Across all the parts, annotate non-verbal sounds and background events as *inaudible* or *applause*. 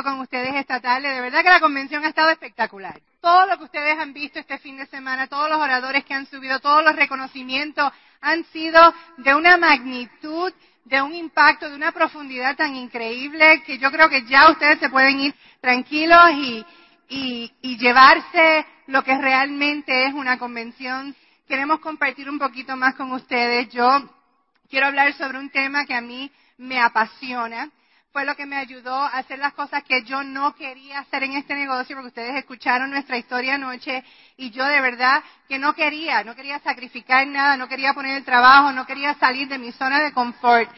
con ustedes esta tarde. De verdad que la convención ha estado espectacular. Todo lo que ustedes han visto este fin de semana, todos los oradores que han subido, todos los reconocimientos han sido de una magnitud, de un impacto, de una profundidad tan increíble que yo creo que ya ustedes se pueden ir tranquilos y, y llevarse lo que realmente es una convención. Queremos compartir un poquito más con ustedes. Yo quiero hablar sobre un tema que a mí me apasiona fue lo que me ayudó a hacer las cosas que yo no quería hacer en este negocio, porque ustedes escucharon nuestra historia anoche y yo de verdad que no quería, no quería sacrificar nada, no quería poner el trabajo, no quería salir de mi zona de confort.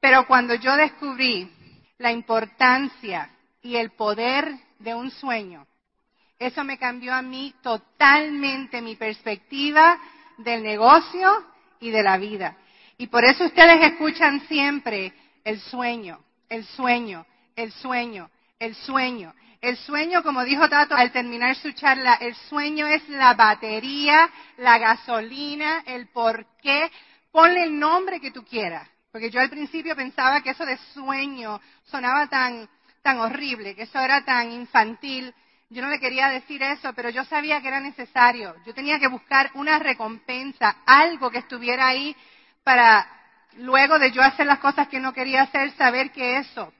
Pero cuando yo descubrí la importancia y el poder de un sueño, eso me cambió a mí totalmente mi perspectiva del negocio y de la vida. Y por eso ustedes escuchan siempre el sueño, el sueño, el sueño, el sueño. El sueño, como dijo Tato al terminar su charla, el sueño es la batería, la gasolina, el por qué. Ponle el nombre que tú quieras. Porque yo al principio pensaba que eso de sueño sonaba tan, tan horrible, que eso era tan infantil. Yo no le quería decir eso, pero yo sabía que era necesario. Yo tenía que buscar una recompensa, algo que estuviera ahí para luego de yo hacer las cosas que no quería hacer, saber que eso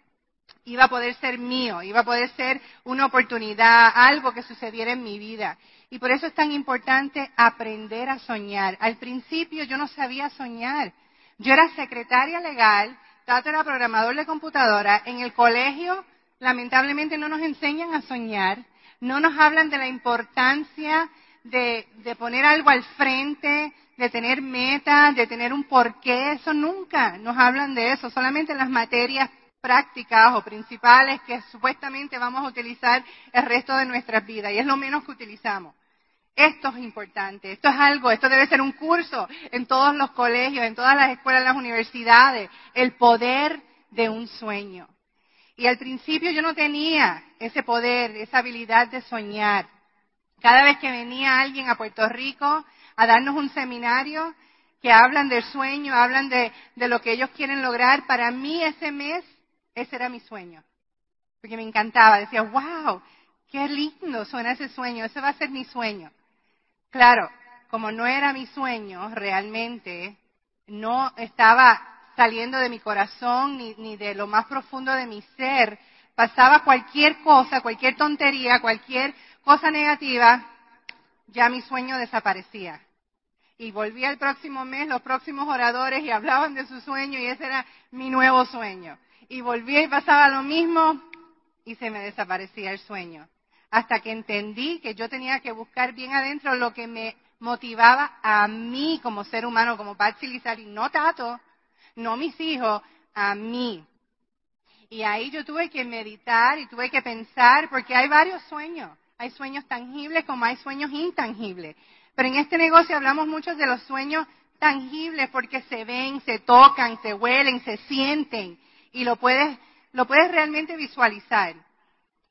iba a poder ser mío, iba a poder ser una oportunidad, algo que sucediera en mi vida. Y por eso es tan importante aprender a soñar. Al principio yo no sabía soñar. Yo era secretaria legal, Tato era programador de computadora. En el colegio, lamentablemente, no nos enseñan a soñar. No nos hablan de la importancia de, de poner algo al frente, de tener metas, de tener un porqué, eso nunca nos hablan de eso, solamente las materias prácticas o principales que supuestamente vamos a utilizar el resto de nuestras vidas y es lo menos que utilizamos. Esto es importante, esto es algo, esto debe ser un curso en todos los colegios, en todas las escuelas, en las universidades, el poder de un sueño. Y al principio yo no tenía ese poder, esa habilidad de soñar. Cada vez que venía alguien a Puerto Rico, a darnos un seminario que hablan del sueño, hablan de, lo que ellos quieren lograr. Para mí ese mes, ese era mi sueño. Porque me encantaba. Decía, wow, qué lindo suena ese sueño. Ese va a ser mi sueño. Claro, como no era mi sueño realmente, no estaba saliendo de mi corazón ni, ni de lo más profundo de mi ser, pasaba cualquier cosa, cualquier tontería, cualquier cosa negativa, ya mi sueño desaparecía y volví el próximo mes, los próximos oradores y hablaban de su sueño y ese era mi nuevo sueño. Y volví y pasaba lo mismo y se me desaparecía el sueño. Hasta que entendí que yo tenía que buscar bien adentro lo que me motivaba a mí como ser humano, como Patsy Lizari, no Tato, no mis hijos, a mí. Y ahí yo tuve que meditar y tuve que pensar, porque hay varios sueños. Hay sueños tangibles como hay sueños intangibles. Pero en este negocio hablamos mucho de los sueños tangibles porque se ven, se tocan, se huelen, se sienten y lo puedes, lo puedes realmente visualizar.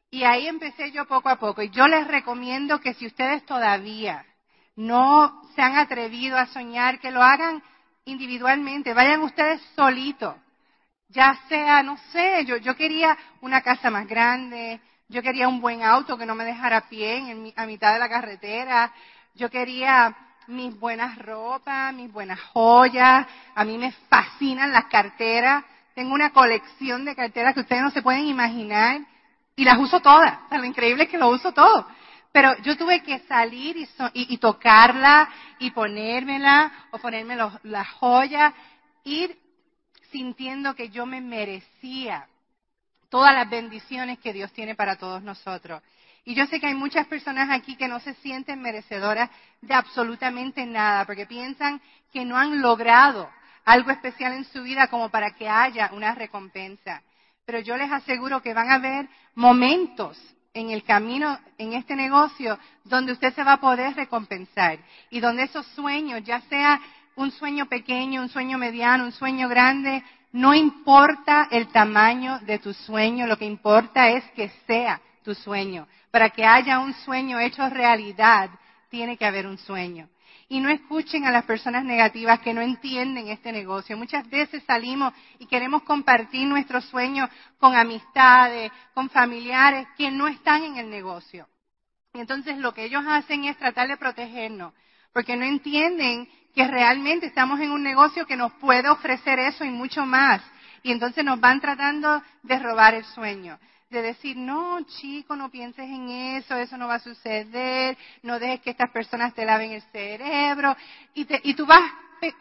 Y ahí empecé yo poco a poco. Y yo les recomiendo que si ustedes todavía no se han atrevido a soñar, que lo hagan individualmente, vayan ustedes solitos. Ya sea, no sé, yo, yo quería una casa más grande, yo quería un buen auto que no me dejara a pie en, a mitad de la carretera, yo quería mis buenas ropas, mis buenas joyas. A mí me fascinan las carteras. Tengo una colección de carteras que ustedes no se pueden imaginar. Y las uso todas. lo increíble es que lo uso todo. Pero yo tuve que salir y, y, tocarla y ponérmela o ponerme las joyas, ir sintiendo que yo me merecía todas las bendiciones que Dios tiene para todos nosotros. Y yo sé que hay muchas personas aquí que no se sienten merecedoras de absolutamente nada, porque piensan que no han logrado algo especial en su vida como para que haya una recompensa. Pero yo les aseguro que van a haber momentos en el camino, en este negocio, donde usted se va a poder recompensar y donde esos sueños, ya sea un sueño pequeño, un sueño mediano, un sueño grande, no importa el tamaño de tu sueño, lo que importa es que sea tu sueño. Para que haya un sueño hecho realidad, tiene que haber un sueño. y no escuchen a las personas negativas que no entienden este negocio. Muchas veces salimos y queremos compartir nuestros sueños con amistades, con familiares que no están en el negocio. Y entonces lo que ellos hacen es tratar de protegernos, porque no entienden que realmente estamos en un negocio que nos puede ofrecer eso y mucho más. Y entonces nos van tratando de robar el sueño de decir, no, chico, no pienses en eso, eso no va a suceder, no dejes que estas personas te laven el cerebro. Y, y tú vas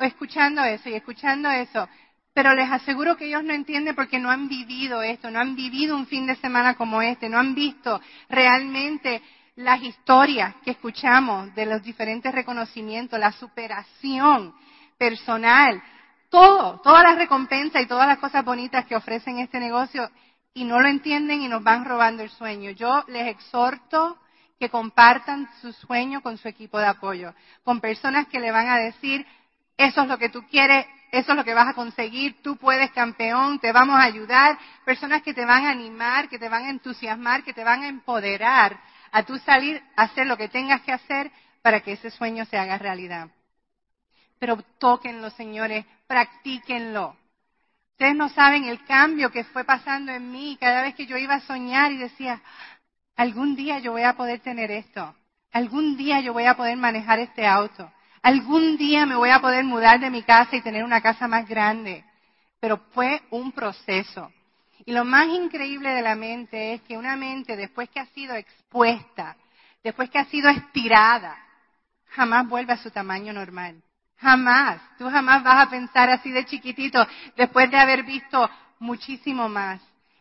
escuchando eso y escuchando eso. Pero les aseguro que ellos no entienden porque no han vivido esto, no han vivido un fin de semana como este, no han visto realmente las historias que escuchamos de los diferentes reconocimientos, la superación personal, todo, todas las recompensas y todas las cosas bonitas que ofrecen este negocio y no lo entienden y nos van robando el sueño. Yo les exhorto que compartan su sueño con su equipo de apoyo, con personas que le van a decir, eso es lo que tú quieres, eso es lo que vas a conseguir, tú puedes campeón, te vamos a ayudar, personas que te van a animar, que te van a entusiasmar, que te van a empoderar a tú salir a hacer lo que tengas que hacer para que ese sueño se haga realidad. Pero tóquenlo, señores, practíquenlo. Ustedes no saben el cambio que fue pasando en mí cada vez que yo iba a soñar y decía, algún día yo voy a poder tener esto, algún día yo voy a poder manejar este auto, algún día me voy a poder mudar de mi casa y tener una casa más grande. Pero fue un proceso. Y lo más increíble de la mente es que una mente después que ha sido expuesta, después que ha sido estirada, jamás vuelve a su tamaño normal. Jamás. Tú jamás vas a pensar así de chiquitito después de haber visto muchísimo más.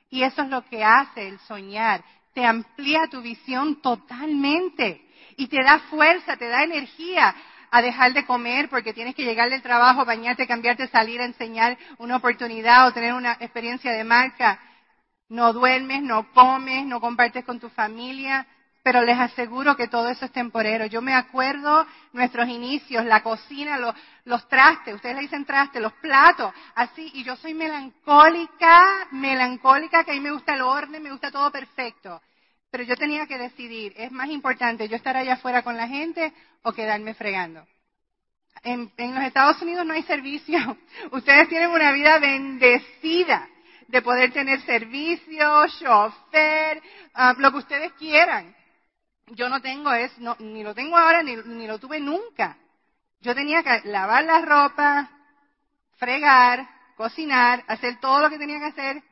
Y eso es lo que hace el soñar. Te amplía tu visión totalmente y te da fuerza, te da energía a dejar de comer porque tienes que llegar del trabajo, bañarte, cambiarte, salir a enseñar una oportunidad o tener una experiencia de marca. No duermes, no comes, no compartes con tu familia, pero les aseguro que todo eso es temporero. Yo me acuerdo nuestros inicios, la cocina, los, los trastes, ustedes le dicen trastes, los platos, así, y yo soy melancólica, melancólica, que a mí me gusta el orden, me gusta todo perfecto. Pero yo tenía que decidir, es más importante yo estar allá afuera con la gente o quedarme fregando. En, en los Estados Unidos no hay servicio. *laughs* Ustedes tienen una vida bendecida de poder tener servicio, chofer, ah, lo que ustedes quieran. Yo no tengo eso, ni lo tengo ahora, ni, ni lo tuve nunca. Yo tenía que lavar la ropa, fregar, cocinar, hacer todo lo que tenía que hacer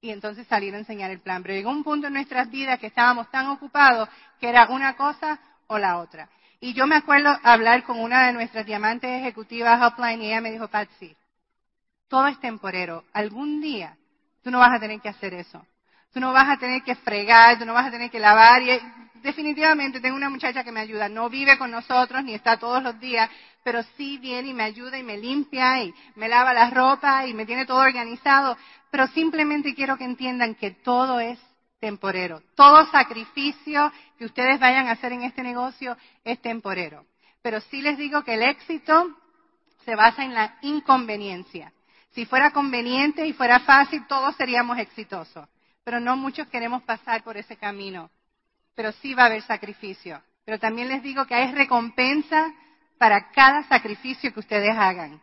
y entonces salir a enseñar el plan. Pero llegó un punto en nuestras vidas que estábamos tan ocupados que era una cosa o la otra. Y yo me acuerdo hablar con una de nuestras diamantes ejecutivas upline y ella me dijo, Patsy, todo es temporero. Algún día tú no vas a tener que hacer eso. Tú no vas a tener que fregar, tú no vas a tener que lavar. Y definitivamente tengo una muchacha que me ayuda. No vive con nosotros ni está todos los días, pero sí viene y me ayuda y me limpia y me lava la ropa y me tiene todo organizado. Pero simplemente quiero que entiendan que todo es temporero. Todo sacrificio que ustedes vayan a hacer en este negocio es temporero. Pero sí les digo que el éxito se basa en la inconveniencia. Si fuera conveniente y fuera fácil, todos seríamos exitosos. Pero no muchos queremos pasar por ese camino pero sí va a haber sacrificio. Pero también les digo que hay recompensa para cada sacrificio que ustedes hagan.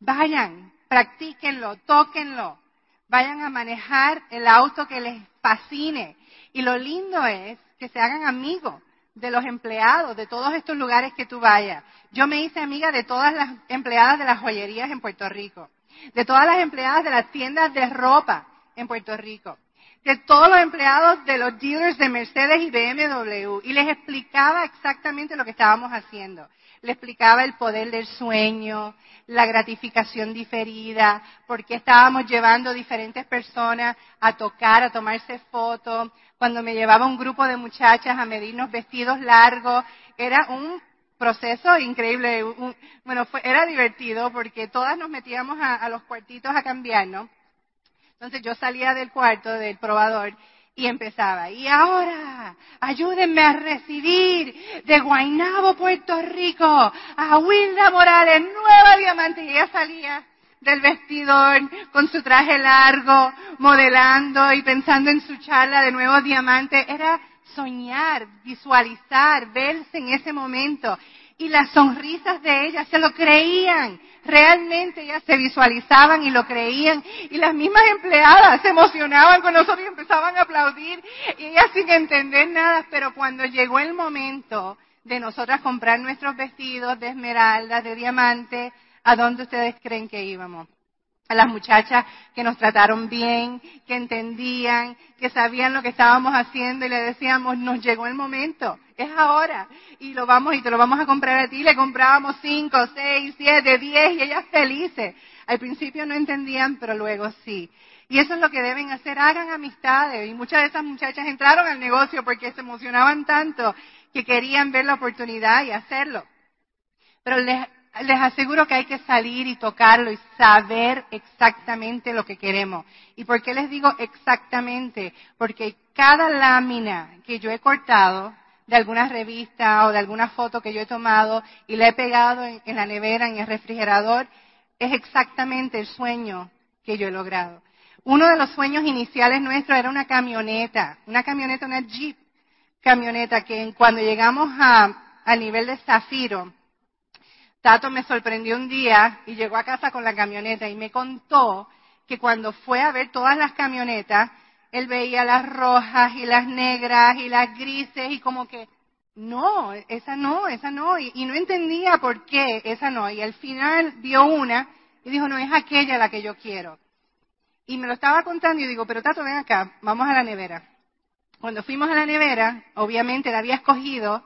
Vayan, practíquenlo, tóquenlo, vayan a manejar el auto que les fascine. Y lo lindo es que se hagan amigos de los empleados de todos estos lugares que tú vayas. Yo me hice amiga de todas las empleadas de las joyerías en Puerto Rico, de todas las empleadas de las tiendas de ropa en Puerto Rico, de todos los empleados de los dealers de Mercedes y BMW y les explicaba exactamente lo que estábamos haciendo. Les explicaba el poder del sueño, la gratificación diferida, por qué estábamos llevando diferentes personas a tocar, a tomarse fotos. Cuando me llevaba un grupo de muchachas a medirnos vestidos largos, era un proceso increíble. bueno, era divertido porque todas nos metíamos a, a los cuartitos a cambiarnos entonces yo salía del cuarto del probador y empezaba, y ahora, ayúdenme a recibir de Guaynabo, Puerto Rico, a Wilda Morales, nueva diamante. Y ella salía del vestidor con su traje largo, modelando y pensando en su charla de nuevos diamantes. Era soñar, visualizar, verse en ese momento. Y las sonrisas de ellas se lo creían. Realmente ellas se visualizaban y lo creían. Y las mismas empleadas se emocionaban con nosotros y empezaban a aplaudir. Y ellas sin entender nada. Pero cuando llegó el momento de nosotras comprar nuestros vestidos de esmeraldas, de diamante, ¿a dónde ustedes creen que íbamos? a las muchachas que nos trataron bien, que entendían, que sabían lo que estábamos haciendo y le decíamos, nos llegó el momento, es ahora, y lo vamos y te lo vamos a comprar a ti, le comprábamos cinco, seis, siete, diez y ellas felices. Al principio no entendían, pero luego sí. Y eso es lo que deben hacer, hagan amistades. Y muchas de esas muchachas entraron al negocio porque se emocionaban tanto que querían ver la oportunidad y hacerlo. Pero les les aseguro que hay que salir y tocarlo y saber exactamente lo que queremos. ¿Y por qué les digo exactamente? Porque cada lámina que yo he cortado de alguna revista o de alguna foto que yo he tomado y la he pegado en, la nevera, en el refrigerador, es exactamente el sueño que yo he logrado. Uno de los sueños iniciales nuestros era una camioneta, una camioneta, una Jeep camioneta que cuando llegamos a, a nivel de Zafiro, Tato me sorprendió un día y llegó a casa con la camioneta y me contó que cuando fue a ver todas las camionetas, él veía las rojas y las negras y las grises y como que, no, esa no, esa no. Y, no entendía por qué esa no. Y al final vio una y dijo, no, es aquella la que yo quiero. Y me lo estaba contando y digo, pero Tato, ven acá, vamos a la nevera. Cuando fuimos a la nevera, obviamente la había escogido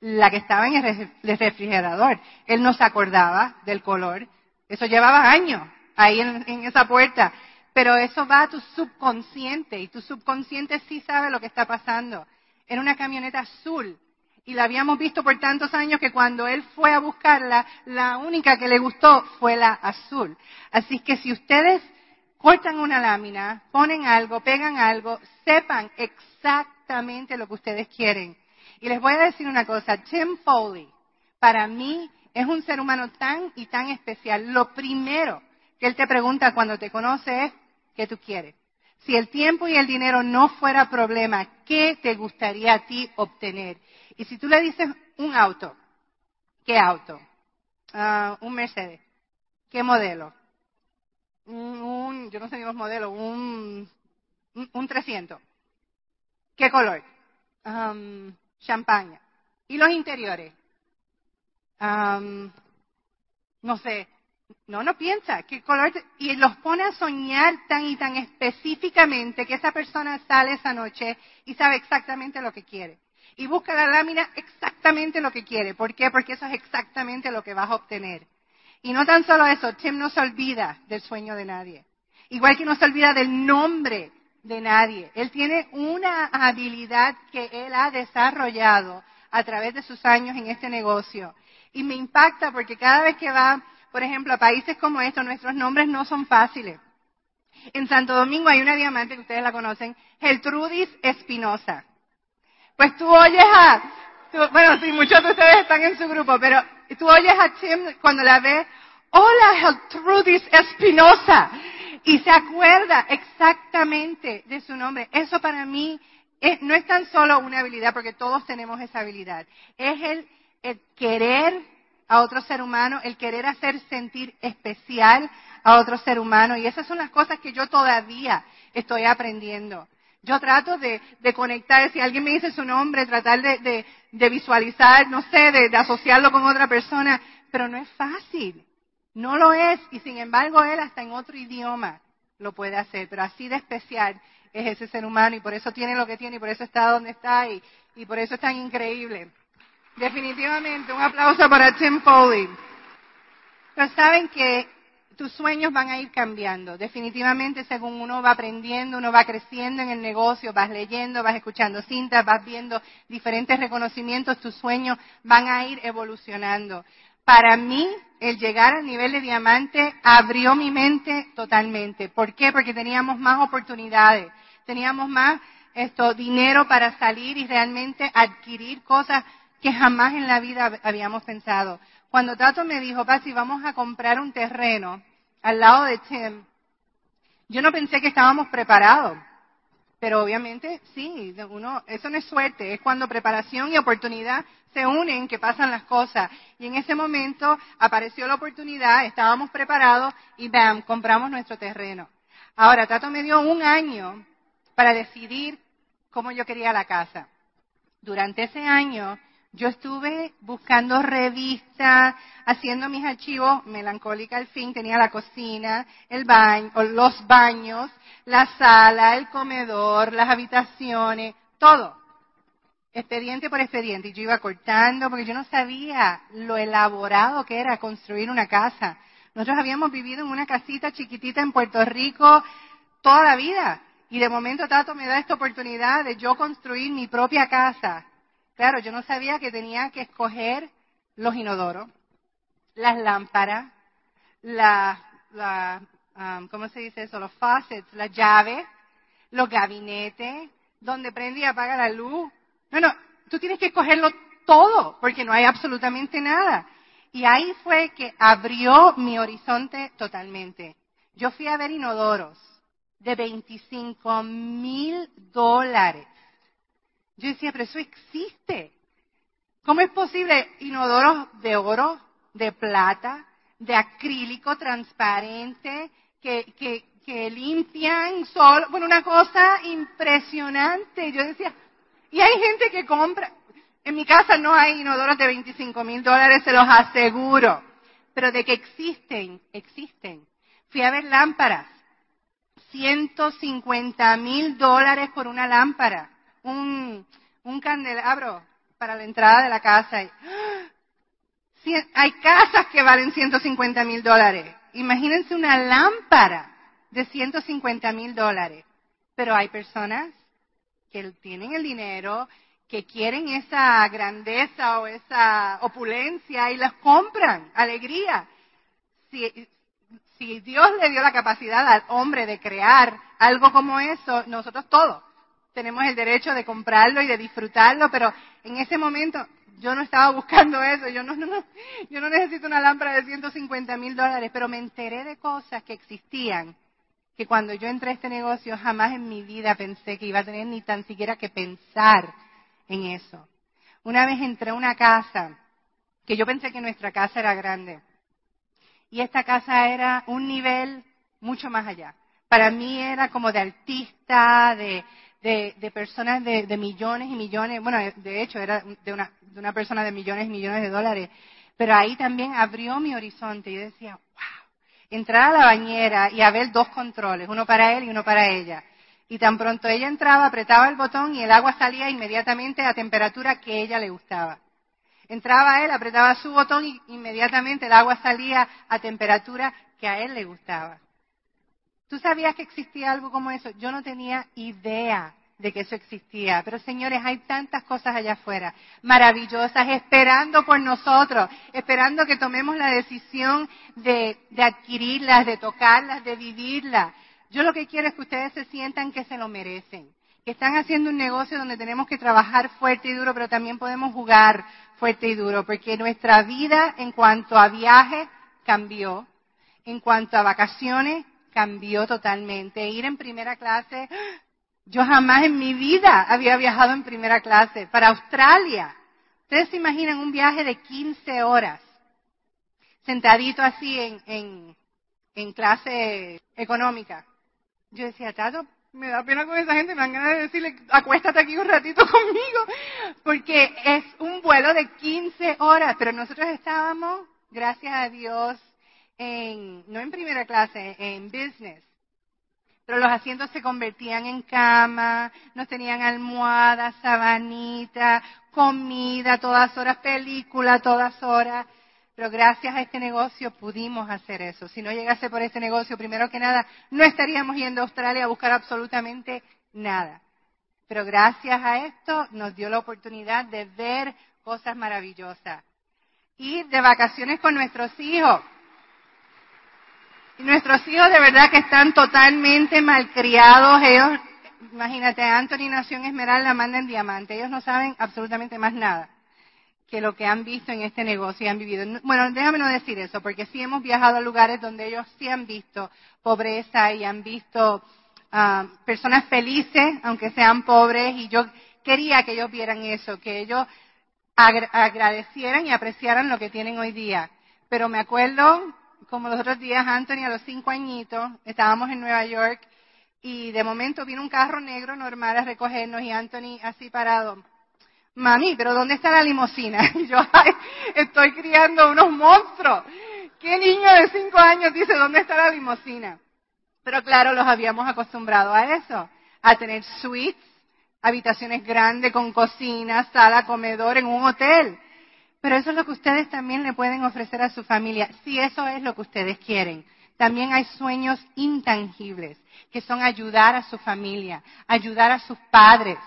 la que estaba en el refrigerador. Él no se acordaba del color. Eso llevaba años ahí en, esa puerta. Pero eso va a tu subconsciente y tu subconsciente sí sabe lo que está pasando. Era una camioneta azul y la habíamos visto por tantos años que cuando él fue a buscarla, la única que le gustó fue la azul. Así que si ustedes cortan una lámina, ponen algo, pegan algo, sepan exactamente lo que ustedes quieren. Y les voy a decir una cosa, Tim Foley, para mí es un ser humano tan y tan especial. Lo primero que él te pregunta cuando te conoce es, ¿qué tú quieres? Si el tiempo y el dinero no fuera problema, ¿qué te gustaría a ti obtener? Y si tú le dices un auto, ¿qué auto? Ah, un Mercedes. ¿Qué modelo? Un, yo no sé ni los modelos, un, un, 300. ¿Qué color? Um, champaña. ¿Y los interiores? no sé, no, no piensa qué color, y los pone a soñar tan y tan específicamente que esa persona sale esa noche y sabe exactamente lo que quiere. Y busca la lámina exactamente lo que quiere. ¿Por qué? Porque eso es exactamente lo que vas a obtener. Y no tan solo eso, Tim no se olvida del sueño de nadie. Igual que no se olvida del nombre de nadie. Él tiene una habilidad que él ha desarrollado a través de sus años en este negocio. Y me impacta porque cada vez que va, por ejemplo, a países como estos, nuestros nombres no son fáciles. En Santo Domingo hay una diamante que ustedes la conocen, Geltrudis Espinosa. Pues tú oyes a, bueno, sí, muchos de ustedes están en su grupo, pero tú oyes a Tim cuando la ves, hola Geltrudis Espinosa y se acuerda exactamente de su nombre. Eso para mí no es tan solo una habilidad, porque todos tenemos esa habilidad. Es el, el querer a otro ser humano, el querer hacer sentir especial a otro ser humano. Y esas son las cosas que yo todavía estoy aprendiendo. Yo trato de, de conectar, si alguien me dice su nombre, tratar de, de, visualizar, no sé, de asociarlo con otra persona, pero no es fácil. No lo es y sin embargo él hasta en otro idioma lo puede hacer, pero así de especial es ese ser humano y por eso tiene lo que tiene y por eso está donde está y por eso es tan increíble. Definitivamente, un aplauso para Tim Foley. Pero saben que tus sueños van a ir cambiando. Definitivamente, según uno va aprendiendo, uno va creciendo en el negocio, vas leyendo, vas escuchando cintas, vas viendo diferentes reconocimientos, tus sueños van a ir evolucionando. Para mí, el llegar al nivel de diamante abrió mi mente totalmente. ¿Por qué? Porque teníamos más oportunidades, teníamos más esto, dinero para salir y realmente adquirir cosas que jamás en la vida habíamos pensado. Cuando Tato me dijo, Pasi, vamos a comprar un terreno al lado de Tim, yo no pensé que estábamos preparados Pero obviamente, sí, uno, eso no es suerte, es cuando preparación y oportunidad se unen que pasan las cosas. Y en ese momento apareció la oportunidad, estábamos preparados y bam, compramos nuestro terreno. Ahora, Tato me dio un año para decidir cómo yo quería la casa. Durante ese año, yo estuve buscando revistas, haciendo mis archivos, melancólica al fin, tenía la cocina, el baño, los baños, la sala, el comedor, las habitaciones, todo. Expediente por expediente. Y yo iba cortando porque yo no sabía lo elaborado que era construir una casa. Nosotros habíamos vivido en una casita chiquitita en Puerto Rico toda la vida. Y de momento Tato me da esta oportunidad de yo construir mi propia casa. Claro, yo no sabía que tenía que escoger los inodoros, las lámparas, las, la, um, ¿cómo se dice eso? Los faucets, las llaves, los gabinetes, donde prende y apaga la luz. No, no, tú tienes que escogerlo todo, porque no hay absolutamente nada. Y ahí fue que abrió mi horizonte totalmente. Yo fui a ver inodoros de 25 mil dólares. Yo decía, pero eso existe. ¿Cómo es posible inodoros de oro, de plata, de acrílico transparente, que, que, que limpian solo? Bueno, una cosa impresionante. Yo decía, y hay gente que compra, en mi casa no hay inodoros de 25 mil dólares, se los aseguro. Pero de que existen, existen. Fui a ver lámparas. 150 mil dólares por una lámpara. Un, un candelabro para la entrada de la casa. Hay casas que valen 150 mil dólares. Imagínense una lámpara de 150 mil dólares. Pero hay personas que tienen el dinero, que quieren esa grandeza o esa opulencia y las compran, alegría. Si, si Dios le dio la capacidad al hombre de crear algo como eso, nosotros todos tenemos el derecho de comprarlo y de disfrutarlo, pero en ese momento yo no estaba buscando eso, yo no, no, yo no necesito una lámpara de 150 mil dólares, pero me enteré de cosas que existían, que cuando yo entré a este negocio jamás en mi vida pensé que iba a tener ni tan siquiera que pensar en eso. Una vez entré a una casa, que yo pensé que nuestra casa era grande, y esta casa era un nivel mucho más allá. Para mí era como de artista, de, de, personas de, millones y millones, bueno, de hecho era de una, de una persona de millones y millones de dólares, pero ahí también abrió mi horizonte. Yo decía, wow, entrar a la bañera y a dos controles, uno para él y uno para ella. Y tan pronto ella entraba, apretaba el botón y el agua salía inmediatamente a temperatura que ella le gustaba. Entraba él, apretaba su botón y inmediatamente el agua salía a temperatura que a él le gustaba. ¿Tú sabías que existía algo como eso? Yo no tenía idea de que eso existía. Pero señores, hay tantas cosas allá afuera, maravillosas, esperando por nosotros, esperando que tomemos la decisión de, de adquirirlas, de tocarlas, de vivirlas. Yo lo que quiero es que ustedes se sientan que se lo merecen, que están haciendo un negocio donde tenemos que trabajar fuerte y duro, pero también podemos jugar fuerte y duro, porque nuestra vida en cuanto a viaje cambió, en cuanto a vacaciones cambió totalmente. Ir en primera clase, yo jamás en mi vida había viajado en primera clase para Australia. Ustedes se imaginan un viaje de 15 horas, sentadito así en, en, clase económica. Yo decía, Tato, me da pena con esa gente, me dan ganas de decirle, acuéstate aquí un ratito *laughs* conmigo, porque es un vuelo de 15 horas, pero nosotros estábamos, gracias a Dios, no en primera clase, en business. Pero los asientos se convertían en cama, nos tenían almohadas, sabanitas, comida, todas horas, película, todas horas. Pero gracias a este negocio pudimos hacer eso. Si no llegase por este negocio, primero que nada, no estaríamos yendo a Australia a buscar absolutamente nada. Pero gracias a esto nos dio la oportunidad de ver cosas maravillosas. Ir de vacaciones con nuestros hijos. Y nuestros hijos de verdad que están totalmente malcriados. Ellos, imagínate, Anthony nació en Esmeralda, manda en diamante. Ellos no saben absolutamente más nada que lo que han visto en este negocio y han vivido. Bueno, déjame no decir eso, porque sí hemos viajado a lugares donde ellos sí han visto pobreza y han visto ah, personas felices, aunque sean pobres, y yo quería que ellos vieran eso, que ellos agradecieran y apreciaran lo que tienen hoy día. Pero me acuerdo, como los otros días, Anthony, a los cinco añitos, estábamos en Nueva York y de momento vino un carro negro normal a recogernos y Anthony así parado. Mami, pero ¿dónde está la limusina? *laughs* Y yo, ay, estoy criando unos monstruos. ¿Qué niño de cinco años dice dónde está la limusina? Pero claro, los habíamos acostumbrado a eso, a tener suites, habitaciones grandes con cocina, sala, comedor en un hotel. Pero eso es lo que ustedes también le pueden ofrecer a su familia, si eso es lo que ustedes quieren. También hay sueños intangibles, que son ayudar a su familia, ayudar a sus padres,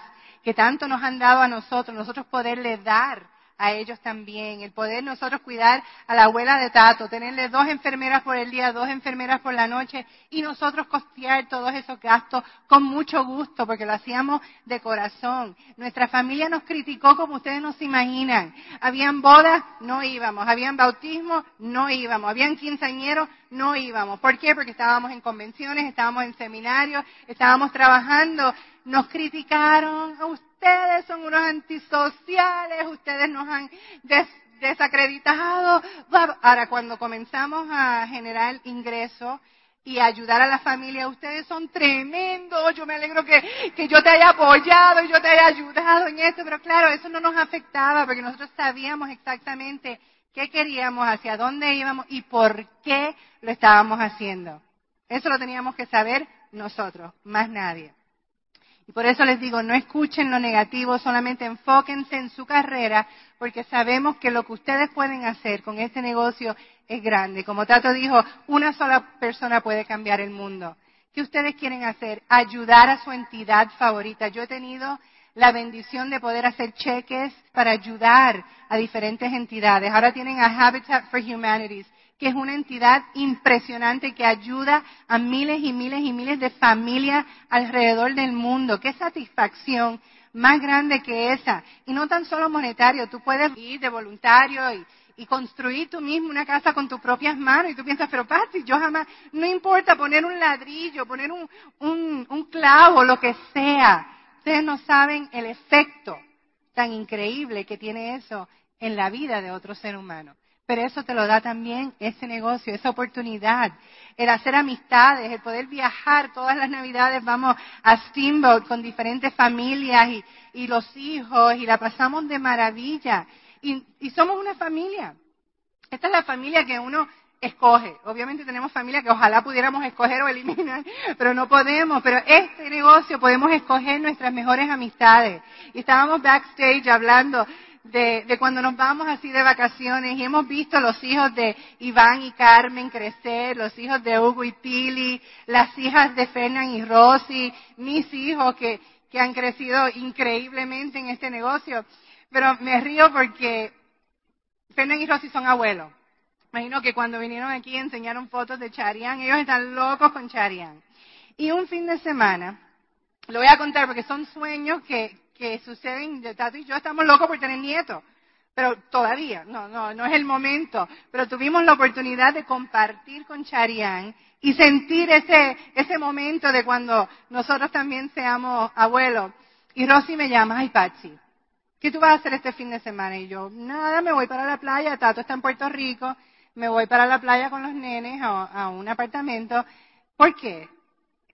que tanto nos han dado a nosotros, nosotros poderle dar a ellos también, el poder nosotros cuidar a la abuela de Tato, tenerle dos enfermeras por el día, dos enfermeras por la noche y nosotros costear todos esos gastos con mucho gusto porque lo hacíamos de corazón. Nuestra familia nos criticó como ustedes no se imaginan. Habían bodas, no íbamos. Habían bautismos, no íbamos. Habían quinceañeros, no íbamos. ¿Por qué? Porque estábamos en convenciones, estábamos en seminarios, estábamos trabajando. Nos criticaron ustedes son unos antisociales, ustedes nos han desacreditado. Ahora, cuando comenzamos a generar ingresos y ayudar a la familia, ustedes son tremendos. Yo me alegro que, que yo te haya apoyado y yo te haya ayudado en esto, pero claro, eso no nos afectaba porque nosotros sabíamos exactamente qué queríamos, hacia dónde íbamos y por qué lo estábamos haciendo. Eso lo teníamos que saber nosotros, más nadie. Y por eso les digo, no escuchen lo negativo, solamente enfóquense en su carrera, porque sabemos que lo que ustedes pueden hacer con este negocio es grande. Como Tato dijo, una sola persona puede cambiar el mundo. ¿Qué ustedes quieren hacer? Ayudar a su entidad favorita. Yo he tenido la bendición de poder hacer cheques para ayudar a diferentes entidades. Ahora tienen a Habitat for Humanities que es una entidad impresionante que ayuda a miles y miles y miles de familias alrededor del mundo. Qué satisfacción más grande que esa. Y no tan solo monetario, tú puedes ir de voluntario y, construir tú mismo una casa con tus propias manos. Y tú piensas, pero Pati, yo jamás, no importa poner un ladrillo, poner un, un, un clavo, lo que sea. Ustedes no saben el efecto tan increíble que tiene eso en la vida de otro ser humano. Pero eso te lo da también ese negocio, esa oportunidad, el hacer amistades, el poder viajar. Todas las navidades vamos a Steamboat con diferentes familias y, los hijos y la pasamos de maravilla. Y, y somos una familia. Esta es la familia que uno escoge. Obviamente tenemos familia que ojalá pudiéramos escoger o eliminar, *laughs* pero no podemos. Pero este negocio podemos escoger nuestras mejores amistades. Y estábamos backstage hablando de, cuando nos vamos así de vacaciones y hemos visto los hijos de Iván y Carmen crecer, los hijos de Hugo y Pili, las hijas de Fernán y Rosy, mis hijos que, que han crecido increíblemente en este negocio. Pero me río porque Fernán y Rosy son abuelos. Imagino que cuando vinieron aquí enseñaron fotos de Charián, ellos están locos con Charián. Y un fin de semana, lo voy a contar porque son sueños que, que suceden, Tato y yo estamos locos por tener nietos, pero todavía, no, no, no es el momento, pero tuvimos la oportunidad de compartir con Charián y sentir ese, ese momento de cuando nosotros también seamos abuelos. Y Rosy me llama, ay Patsy, ¿qué tú vas a hacer este fin de semana? Y yo, nada, me voy para la playa, Tato está en Puerto Rico, me voy para la playa con los nenes a, a un apartamento. ¿Por qué?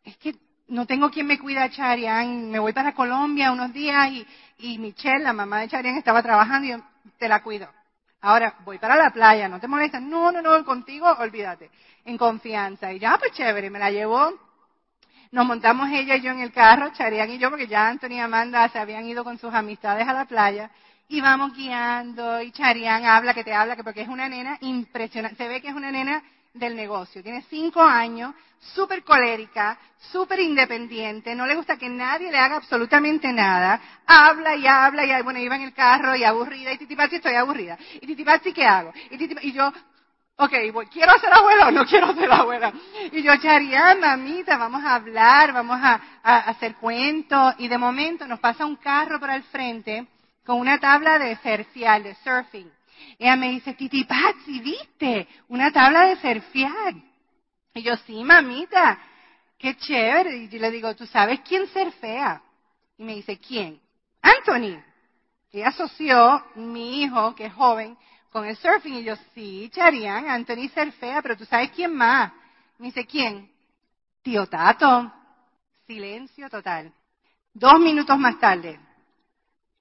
Es que no tengo quien me cuida a Charian, me voy para Colombia unos días y, y Michelle, la mamá de Charian, estaba trabajando y yo, te la cuido. Ahora, voy para la playa, ¿no te molesta? No, no, no, contigo, olvídate. En confianza. Y ya, pues chévere, me la llevó. Nos montamos ella y yo en el carro, Charian y yo, porque ya Anthony y Amanda se habían ido con sus amistades a la playa. Y vamos guiando, y Charian habla, que te habla, que porque es una nena impresionante. Se ve que es una nena del negocio. Tiene cinco años, súper colérica, súper independiente, no le gusta que nadie le haga absolutamente nada. Habla y habla y, bueno, iba en el carro y aburrida. Y Titipati, estoy aburrida. Y Titipati, ¿qué hago? Y, yo, ok, ¿quiero ser abuela o no quiero ser abuela? Y yo, Charia, mamita, vamos a hablar, vamos a, a hacer cuentos. Y de momento nos pasa un carro por el frente con una tabla de surfial, de surfing. Ella me dice, Titi Patsy, ¿viste? Una tabla de surfear. Y yo, sí, mamita. qué chévere. Y yo le digo, ¿tú sabes quién ser fea? Y me dice, ¿quién? Anthony. Y asoció mi hijo, que es joven, con el surfing. Y yo, sí, Charian, Anthony ser fea, pero ¿tú sabes quién más? Me dice, ¿quién? Tío Tato. Silencio total. Dos minutos más tarde,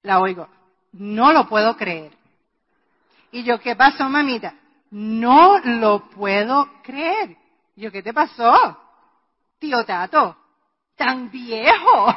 la oigo. No lo puedo creer. Y yo, ¿qué pasó, mamita? No lo puedo creer. yo, ¿qué te pasó? Tío Tato, tan viejo.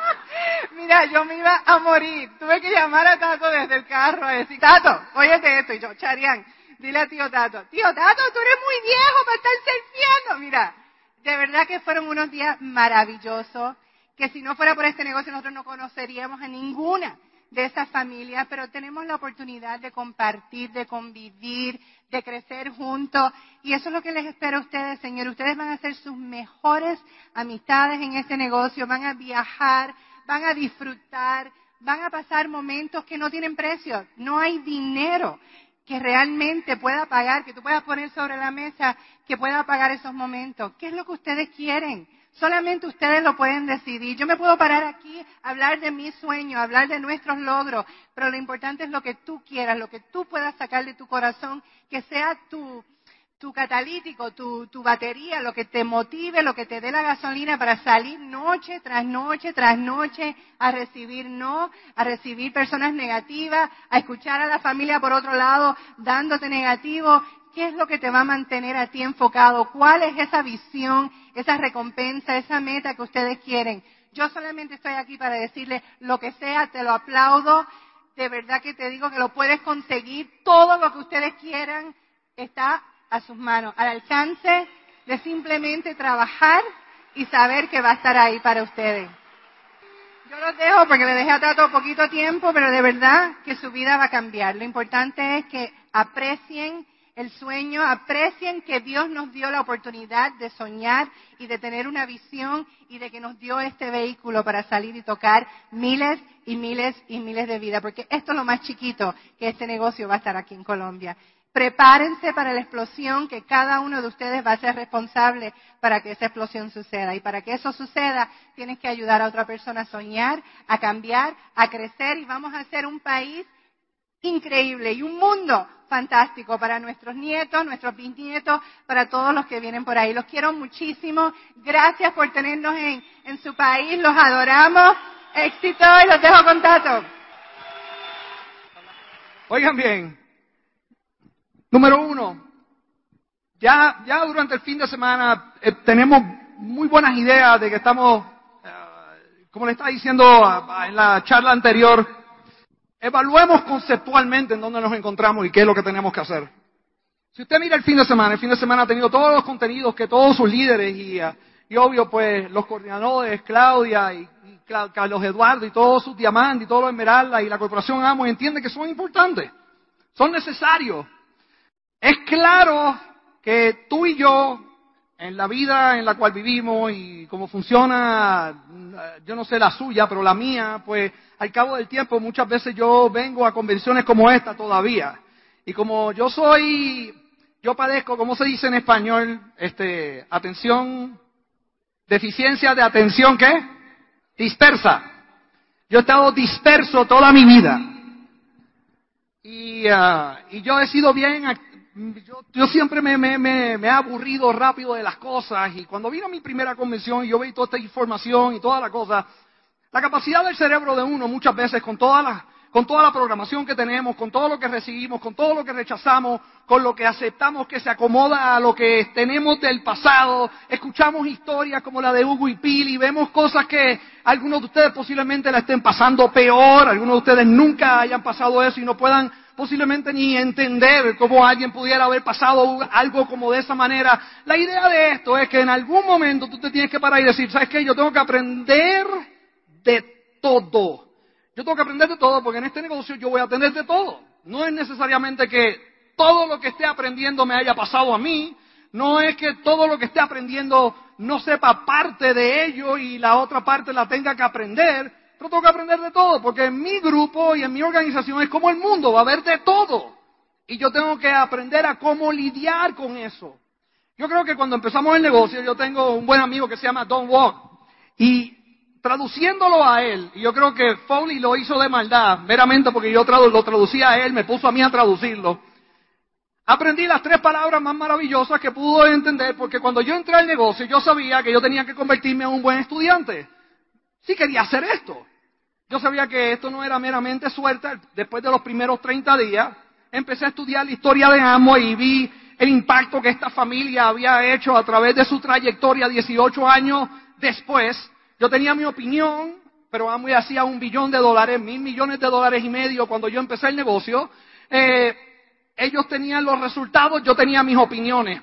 *laughs* Mira, yo me iba a morir. Tuve que llamar a Tato desde el carro a decir, Tato, óyete esto. Y yo, Charián, dile a tío Tato, tío Tato, tú eres muy viejo para estar surfeando. Mira, de verdad que fueron unos días maravillosos, que si no fuera por este negocio nosotros no conoceríamos a ninguna de esas familias, pero tenemos la oportunidad de compartir, de convivir, de crecer juntos. Y eso es lo que les espero a ustedes, Señor. Ustedes van a ser sus mejores amistades en este negocio, van a viajar, van a disfrutar, van a pasar momentos que no tienen precio. No hay dinero que realmente pueda pagar, que tú puedas poner sobre la mesa, que pueda pagar esos momentos. ¿Qué es lo que ustedes quieren? Solamente ustedes lo pueden decidir. Yo me puedo parar aquí, hablar de mi sueño, hablar de nuestros logros, pero lo importante es lo que tú quieras, lo que tú puedas sacar de tu corazón, que sea tu, tu catalítico, tu, tu batería, lo que te motive, lo que te dé la gasolina para salir noche tras noche tras noche a recibir no, a recibir personas negativas, a escuchar a la familia por otro lado dándote negativo. ¿Qué es lo que te va a mantener a ti enfocado? ¿Cuál es esa visión, esa recompensa, esa meta que ustedes quieren? Yo solamente estoy aquí para decirle lo que sea, te lo aplaudo. De verdad que te digo que lo puedes conseguir. Todo lo que ustedes quieran está a sus manos, al alcance de simplemente trabajar y saber que va a estar ahí para ustedes. Yo los dejo porque le dejé a Tato poquito tiempo, pero de verdad que su vida va a cambiar. Lo importante es que aprecien el sueño, aprecien que Dios nos dio la oportunidad de soñar y de tener una visión y de que nos dio este vehículo para salir y tocar miles y miles y miles de vidas, porque esto es lo más chiquito que este negocio va a estar aquí en Colombia. Prepárense para la explosión que cada uno de ustedes va a ser responsable para que esa explosión suceda. Y para que eso suceda, tienes que ayudar a otra persona a soñar, a cambiar, a crecer y vamos a hacer un país increíble y un mundo fantástico para nuestros nietos, nuestros bisnietos, para todos los que vienen por ahí. Los quiero muchísimo. Gracias por tenernos en, en su país. Los adoramos. Éxito y los dejo con Tato. Oigan bien, Número uno, ya, ya durante el fin de semana eh, tenemos muy buenas ideas de que estamos, eh, como le estaba diciendo en la charla anterior, evaluemos conceptualmente en dónde nos encontramos y qué es lo que tenemos que hacer. Si usted mira el fin de semana, el fin de semana ha tenido todos los contenidos que todos sus líderes y, eh, y obvio pues los coordinadores, Claudia y, Carlos Eduardo y todos sus diamantes y todos los esmeraldas y la corporación Amo entienden que son importantes, son necesarios. Es claro que tú y yo, en la vida en la cual vivimos y cómo funciona, yo no sé la suya, pero la mía, pues al cabo del tiempo muchas veces yo vengo a convenciones como esta todavía. Y como yo soy, yo padezco, ¿cómo se dice en español? Este, atención, deficiencia de atención, ¿qué? Dispersa. Yo he estado disperso toda mi vida. Y, ah, y yo he sido bien yo, siempre me, me, me, he aburrido rápido de las cosas y cuando vino mi primera convención y yo veía toda esta información y toda la cosa, la capacidad del cerebro de uno muchas veces con toda la, con toda la programación que tenemos, con todo lo que recibimos, con todo lo que rechazamos, con lo que aceptamos que se acomoda a lo que tenemos del pasado, escuchamos historias como la de Hugo y Pili, vemos cosas que algunos de ustedes posiblemente la estén pasando peor, algunos de ustedes nunca hayan pasado eso y no puedan posiblemente ni entender cómo alguien pudiera haber pasado algo como de esa manera. La idea de esto es que en algún momento tú te tienes que parar y decir, ¿sabes qué? Yo tengo que aprender de todo. Yo tengo que aprender de todo porque en este negocio yo voy a aprender de todo. No es necesariamente que todo lo que esté aprendiendo me haya pasado a mí. No es que todo lo que esté aprendiendo no sepa parte de ello y la otra parte la tenga que aprender pero tengo que aprender de todo, porque en mi grupo y en mi organización es como el mundo, va a haber de todo. Y yo tengo que aprender a cómo lidiar con eso. Yo creo que cuando empezamos el negocio, yo tengo un buen amigo que se llama Don Walk. Y traduciéndolo a él, y yo creo que Foley lo hizo de maldad, meramente porque yo lo traducía a él, me puso a mí a traducirlo. Aprendí las tres palabras más maravillosas que pudo entender, porque cuando yo entré al negocio, yo sabía que yo tenía que convertirme en un buen estudiante. Sí quería hacer esto. Yo sabía que esto no era meramente suerte. Después de los primeros 30 días, empecé a estudiar la historia de Amo y vi el impacto que esta familia había hecho a través de su trayectoria 18 años después. Yo tenía mi opinión, pero Amway hacía un billón de dólares, mil millones de dólares y medio cuando yo empecé el negocio. Eh, ellos tenían los resultados, yo tenía mis opiniones.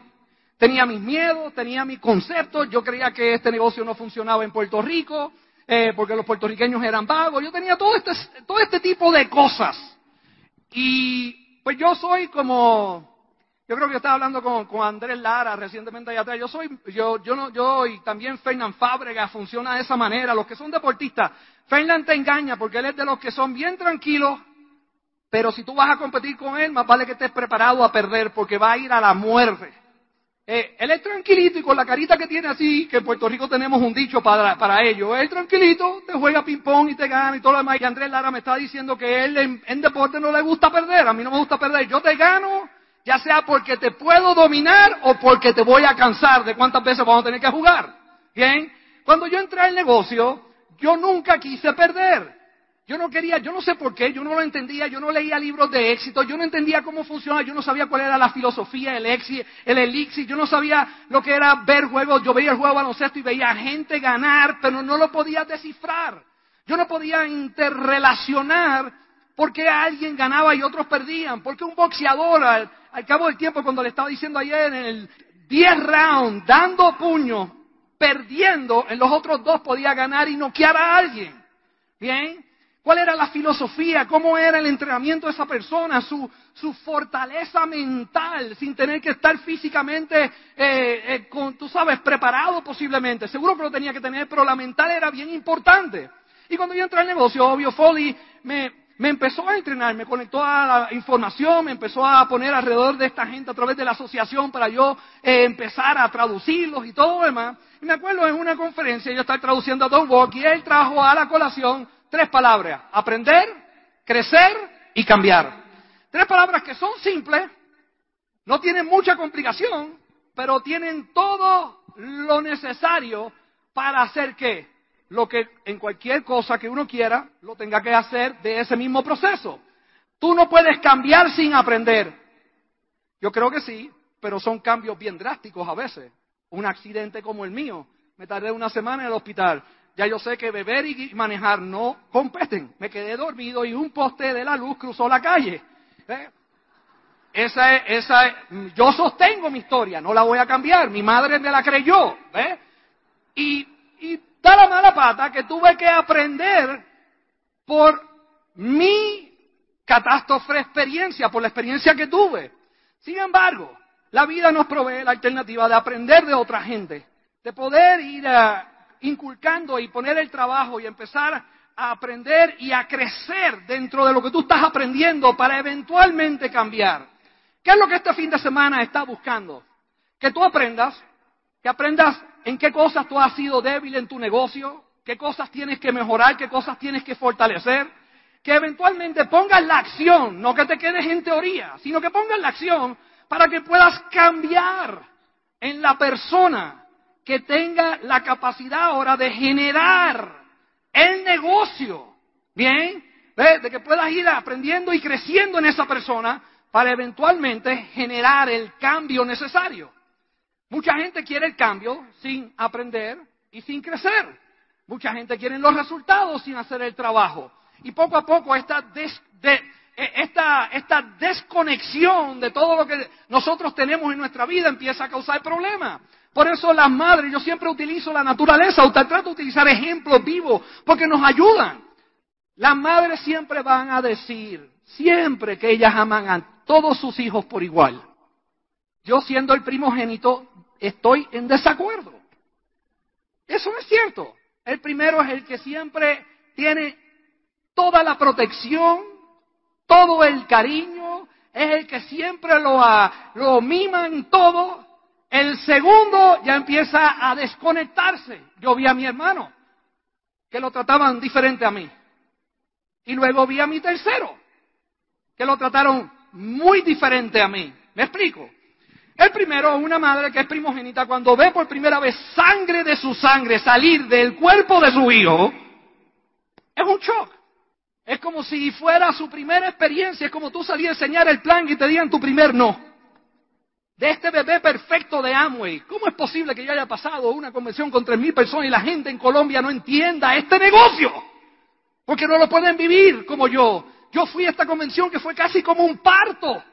Tenía mis miedos, tenía mis conceptos. Yo creía que este negocio no funcionaba en Puerto Rico, eh, porque los puertorriqueños eran vagos. Yo tenía todo este, todo este tipo de cosas. Y pues yo soy como, yo creo que estaba hablando con, con, Andrés Lara recientemente allá atrás. Yo soy, yo, yo no, yo y también Fernán Fábrega funciona de esa manera. Los que son deportistas, Fernán te engaña porque él es de los que son bien tranquilos pero si tú vas a competir con él, más vale que estés preparado a perder porque va a ir a la muerte. Eh, él es tranquilito y con la carita que tiene así, que en Puerto Rico tenemos un dicho para, para ello. Él tranquilito, te juega ping-pong y te gana y todo lo demás. Y Andrés Lara me está diciendo que él en, en deporte no le gusta perder. A mí no me gusta perder. Yo te gano, ya sea porque te puedo dominar o porque te voy a cansar de cuántas veces vamos a tener que jugar. Bien, cuando yo entré al negocio, yo nunca quise perder. Yo no quería, yo no sé por qué, yo no lo entendía, yo no leía libros de éxito, yo no entendía cómo funciona, yo no sabía cuál era la filosofía, el éxito, el elixir, yo no sabía lo que era ver juegos, yo veía el juego baloncesto y veía gente ganar, pero no lo podía descifrar. Yo no podía interrelacionar por qué alguien ganaba y otros perdían, porque un boxeador al, al cabo del tiempo, cuando le estaba diciendo ayer en el 10 round, dando puño, perdiendo, en los otros dos podía ganar y noquear a alguien. Bien, ¿Cuál era la filosofía? ¿Cómo era el entrenamiento de esa persona? Su, su fortaleza mental, sin tener que estar físicamente, eh, eh, con, tú sabes, preparado posiblemente. Seguro que lo tenía que tener, pero la mental era bien importante. Y cuando yo entré al negocio, obvio, Foley me, me empezó a entrenar, me conectó a la información, me empezó a poner alrededor de esta gente a través de la asociación para yo eh, empezar a traducirlos y todo lo demás. Y me acuerdo en una conferencia, yo estaba traduciendo a Don Walk y él trajo a la colación Tres palabras. Aprender, crecer y cambiar. Tres palabras que son simples, no tienen mucha complicación, pero tienen todo lo necesario para hacer que lo que en cualquier cosa que uno quiera lo tenga que hacer de ese mismo proceso. Tú no puedes cambiar sin aprender. Yo creo que sí, pero son cambios bien drásticos a veces. Un accidente como el mío, me tardé una semana en el hospital ya yo sé que beber y manejar no competen. Me quedé dormido y un poste de la luz cruzó la calle. Esa esa yo sostengo mi historia, no la voy a cambiar. Mi madre me la creyó. Y, y da la mala pata que tuve que aprender por mi catástrofe experiencia, por la experiencia que tuve. Sin embargo, la vida nos provee la alternativa de aprender de otra gente, de poder ir a, inculcando y poner el trabajo y empezar a aprender y a crecer dentro de lo que tú estás aprendiendo para eventualmente cambiar. ¿Qué es lo que este fin de semana está buscando? Que tú aprendas, que aprendas en qué cosas tú has sido débil en tu negocio, qué cosas tienes que mejorar, qué cosas tienes que fortalecer, que eventualmente pongas la acción, no que te quedes en teoría, sino que pongas la acción para que puedas cambiar en la persona que tenga la capacidad ahora de generar el negocio, ¿bien? De que puedas ir aprendiendo y creciendo en esa persona para eventualmente generar el cambio necesario. Mucha gente quiere el cambio sin aprender y sin crecer. Mucha gente quiere los resultados sin hacer el trabajo. Y poco a poco esta, e, esta, esta desconexión de todo lo que nosotros tenemos en nuestra vida empieza a causar problemas. Por eso las madres, yo siempre utilizo la naturaleza, usted trata de utilizar ejemplos vivos, porque nos ayudan. Las madres siempre van a decir, siempre que ellas aman a todos sus hijos por igual. Yo siendo el primogénito, estoy en desacuerdo. Eso no es cierto. El primero es el que siempre tiene toda la protección, todo el cariño, es el que siempre lo, lo miman todo, El segundo ya empieza a desconectarse. Yo vi a mi hermano, que lo trataban diferente a mí. Y luego vi a mi tercero, que lo trataron muy diferente a mí. ¿Me explico? El primero, una madre que es primogénita, cuando ve por primera vez sangre de su sangre salir del cuerpo de su hijo, es un shock. Es como si fuera su primera experiencia, es como tú salías a enseñar el plan y te digan tu primer no. De este bebé perfecto de Amway, ¿cómo es posible que yo haya pasado una convención con tres mil personas y la gente en Colombia no entienda este negocio? Porque no lo pueden vivir como yo. Yo fui a esta convención que fue casi como un parto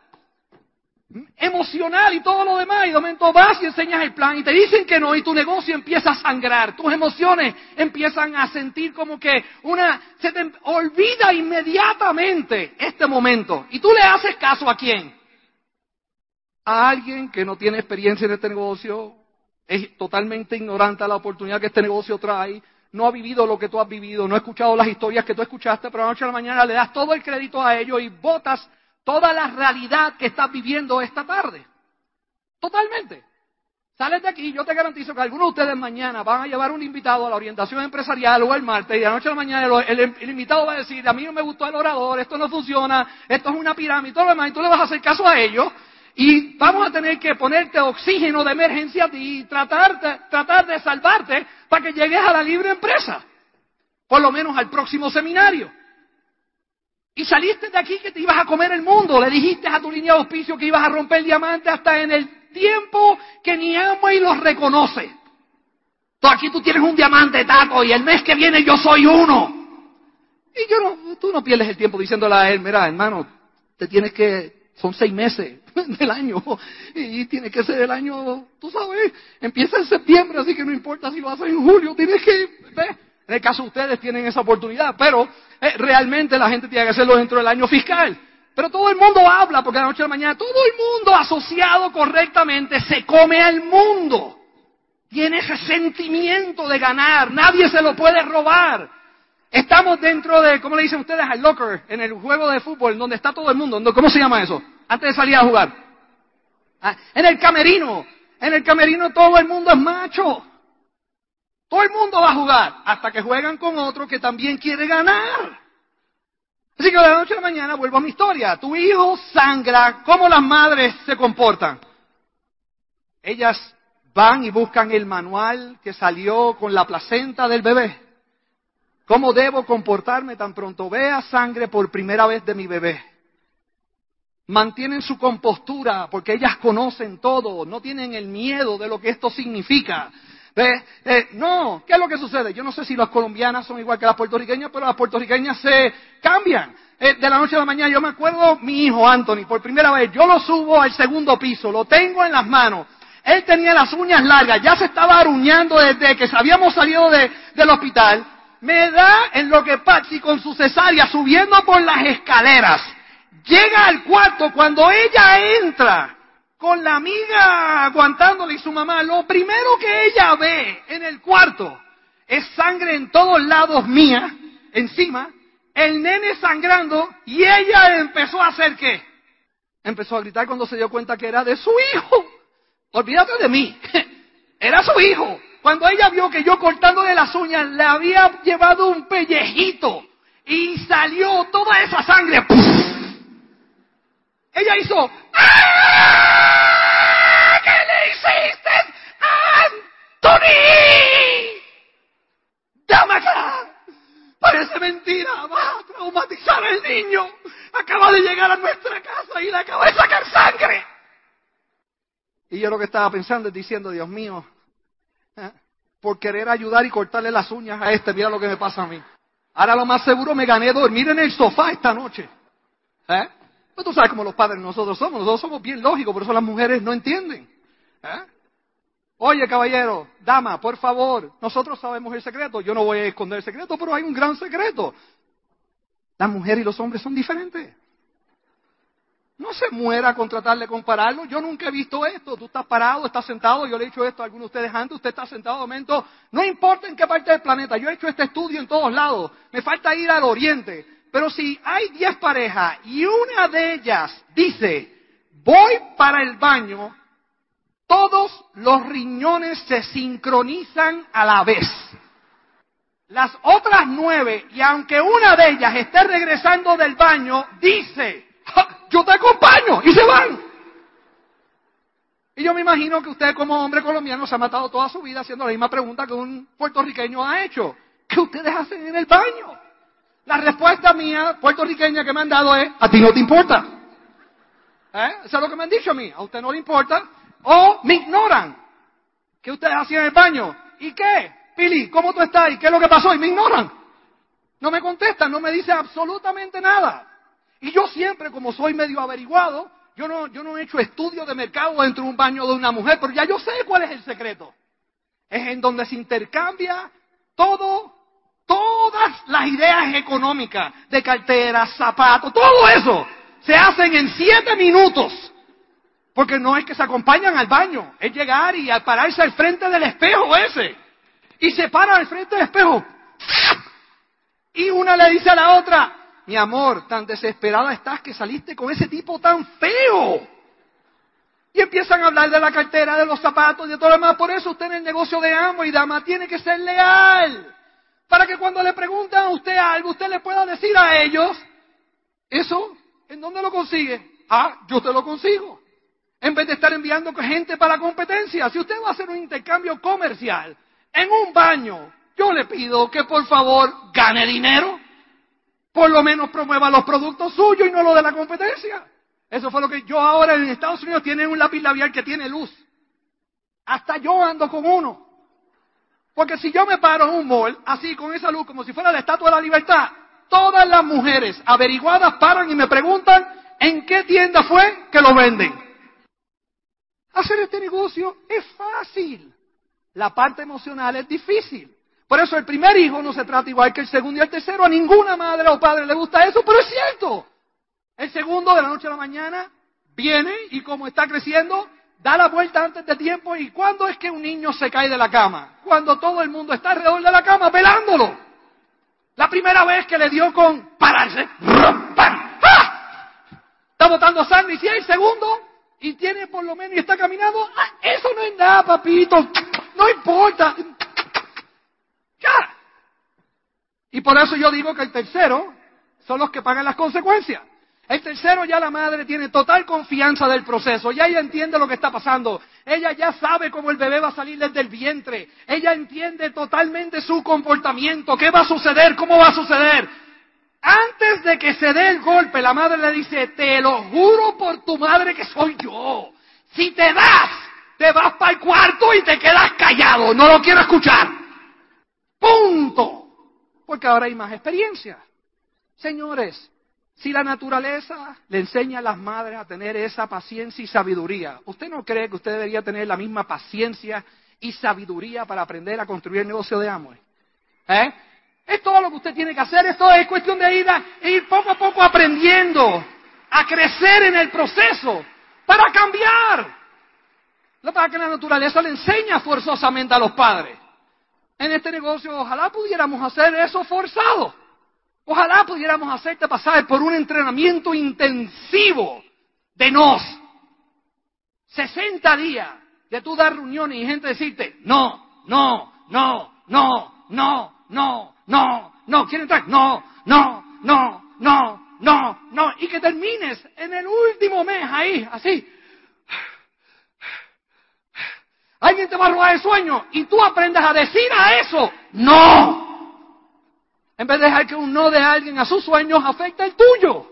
emocional y todo lo demás, y de momento vas y enseñas el plan y te dicen que no, y tu negocio empieza a sangrar, tus emociones empiezan a sentir como que una, se te olvida inmediatamente este momento. Y tú le haces caso a quién? A alguien que no tiene experiencia en este negocio, es totalmente ignorante a la oportunidad que este negocio trae, no ha vivido lo que tú has vivido, no ha escuchado las historias que tú escuchaste, pero a la noche a la mañana le das todo el crédito a ellos y votas toda la realidad que estás viviendo esta tarde. Totalmente. Sales de aquí, yo te garantizo que algunos de ustedes mañana van a llevar un invitado a la orientación empresarial o el martes y a la noche a la mañana el, invitado va a decir, a mí no me gustó el orador, esto no funciona, esto es una pirámide, todo lo demás, y tú le vas a hacer caso a ellos y vamos a tener que ponerte oxígeno de emergencia a ti y tratar de salvarte para que llegues a la libre empresa, por lo menos al próximo seminario. Y saliste de aquí que te ibas a comer el mundo. Le dijiste a tu línea de auspicio que ibas a romper el diamante hasta en el tiempo que ni ama y los reconoce. Tú aquí tú tienes un diamante, taco, y el mes que viene yo soy uno. Y yo no, tú no pierdes el tiempo diciéndole a él, mira, hermano, te tienes que, son seis meses *laughs* del año, y tiene que ser el año, tú sabes, empieza en septiembre, así que no importa si lo haces en julio, tienes que, en el caso de ustedes tienen esa oportunidad, pero eh, realmente la gente tiene que hacerlo dentro del año fiscal. Pero todo el mundo habla, porque a la noche de la mañana todo el mundo asociado correctamente se come al mundo. Tiene ese sentimiento de ganar, nadie se lo puede robar. Estamos dentro de, ¿cómo le dicen ustedes? Al locker, en el juego de fútbol, donde está todo el mundo. ¿Cómo se llama eso? Antes de salir a jugar. Ah, en el camerino. En el camerino todo el mundo es macho. Todo el mundo va a jugar hasta que juegan con otro que también quiere ganar. Así que de la noche a la mañana vuelvo a mi historia. Tu hijo sangra. ¿Cómo las madres se comportan? Ellas van y buscan el manual que salió con la placenta del bebé. ¿Cómo debo comportarme tan pronto vea sangre por primera vez de mi bebé? Mantienen su compostura porque ellas conocen todo, no tienen el miedo de lo que esto significa. Eh, no, ¿qué es lo que sucede? Yo no sé si las colombianas son igual que las puertorriqueñas, pero las puertorriqueñas se cambian. Eh, de la noche a la mañana, yo me acuerdo, mi hijo Anthony, por primera vez, yo lo subo al segundo piso, lo tengo en las manos. Él tenía las uñas largas, ya se estaba aruñando desde que habíamos salido del hospital. Me da en lo que Patsy con su cesárea subiendo por las escaleras. Llega al cuarto cuando ella entra con la amiga aguantándole y su mamá, lo primero que ella ve en el cuarto es sangre en todos lados mía, encima, el nene sangrando y ella empezó a hacer qué? Empezó a gritar cuando se dio cuenta que era de su hijo. Olvídate de mí, *laughs* era su hijo. Cuando ella vio que yo cortándole las uñas le había llevado un pellejito y salió toda esa sangre. Ella hizo, ¡Ah! ¿Qué le hiciste ¡Dame acá! Parece mentira, va a traumatizar al niño. Acaba de llegar a nuestra casa y le acaba de sacar sangre. Y yo lo que estaba pensando es diciendo, Dios mío, ¿eh? por querer ayudar y cortarle las uñas a este, mira lo que me pasa a mí. Ahora lo más seguro me gané dormir en el sofá esta noche. ¿Eh? Pues tú sabes cómo los padres nosotros somos, nosotros somos bien lógicos, por eso las mujeres no entienden. ¿eh? Oye, caballero, dama, por favor, nosotros sabemos el secreto, yo no voy a esconder el secreto, pero hay un gran secreto. Las mujeres y los hombres son diferentes. No se muera con tratar de compararlo. Yo nunca he visto esto. Tú estás parado, estás sentado. Yo le he dicho esto a algunos de ustedes antes. Usted está sentado momento. No importa en qué parte del planeta. Yo he hecho este estudio en todos lados. Me falta ir al oriente. Pero si hay diez parejas y una de ellas dice, voy para el baño, todos los riñones se sincronizan a la vez. Las otras nueve, y aunque una de ellas esté regresando del baño, dice, yo te acompaño, y se van. Y yo me imagino que usted como hombre colombiano se ha matado toda su vida haciendo la misma pregunta que un puertorriqueño ha hecho. ¿Qué ustedes hacen en el baño? La respuesta mía puertorriqueña que me han dado es, a ti no te importa. ¿Eh? Eso es lo que me han dicho a mí. A usted no le importa. O me ignoran. ¿Qué ustedes hacían en el baño? ¿Y qué? Pili, ¿cómo tú estás? ¿Y qué es lo que pasó? Y me ignoran. No me contestan, no me dicen absolutamente nada. Y yo siempre, como soy medio averiguado, yo no, yo no he hecho estudio de mercado dentro de un baño de una mujer, pero ya yo sé cuál es el secreto. Es en donde se intercambia todo, todas las ideas económicas de carteras, zapatos, todo eso se hacen en siete minutos. Porque no es que se acompañan al baño, es llegar y pararse al frente del espejo ese. Y se para al frente del espejo. Y una le dice a la otra, mi amor, tan desesperada estás que saliste con ese tipo tan feo. Y empiezan a hablar de la cartera, de los zapatos de todo lo demás. Por eso usted en el negocio de amo y dama tiene que ser leal. Para que cuando le preguntan a usted algo, usted le pueda decir a ellos, eso, ¿en dónde lo consigue? Ah, yo te lo consigo. En vez de estar enviando gente para la competencia. Si usted va a hacer un intercambio comercial en un baño, yo le pido que por favor gane dinero. Por lo menos promueva los productos suyos y no los de la competencia. Eso fue lo que yo ahora en Estados Unidos tiene un lápiz labial que tiene luz. Hasta yo ando con uno. Porque si yo me paro en un mall, así con esa luz, como si fuera la estatua de la libertad, todas las mujeres averiguadas paran y me preguntan en qué tienda fue que lo venden. Hacer este negocio es fácil. La parte emocional es difícil. Por eso el primer hijo no se trata igual que el segundo y el tercero. A ninguna madre o padre le gusta eso, pero es cierto. El segundo de la noche a la mañana viene y como está creciendo, da la vuelta antes de tiempo. ¿Y cuándo es que un niño se cae de la cama? Cuando todo el mundo está alrededor de la cama velándolo. La primera vez que le dio con pararse, ¡Ah! está botando sangre. Y si hay segundo, y tiene por lo menos y está caminando, ah, eso no es nada, papito, no importa. Ya. Y por eso yo digo que el tercero son los que pagan las consecuencias. El tercero ya la madre tiene total confianza del proceso, ya ella entiende lo que está pasando, ella ya sabe cómo el bebé va a salir desde el vientre, ella entiende totalmente su comportamiento, qué va a suceder, cómo va a suceder. Antes de que se dé el golpe, la madre le dice, te lo juro por tu madre que soy yo. Si te das, te vas para el cuarto y te quedas callado, no lo quiero escuchar. Punto. Porque ahora hay más experiencia. Señores, si la naturaleza le enseña a las madres a tener esa paciencia y sabiduría, ¿usted no cree que usted debería tener la misma paciencia y sabiduría para aprender a construir el negocio de Amway? ¿Eh? Es todo lo que usted tiene que hacer, esto es cuestión de ir, ir poco a poco aprendiendo, a crecer en el proceso, para cambiar. Lo para que la naturaleza le enseña forzosamente a los padres. En este negocio, ojalá pudiéramos hacer eso forzado. Ojalá pudiéramos hacerte pasar por un entrenamiento intensivo de nos. 60 días de tú dar reuniones y gente decirte, no, no, no, no, no, no, no, no, ¿quieren entrar? No, no, no, no, no, no. Y que termines en el último mes ahí, así. Alguien te va a robar el sueño y tú aprendes a decir a eso, no. En vez de dejar que un no de alguien a sus sueños afecte el tuyo.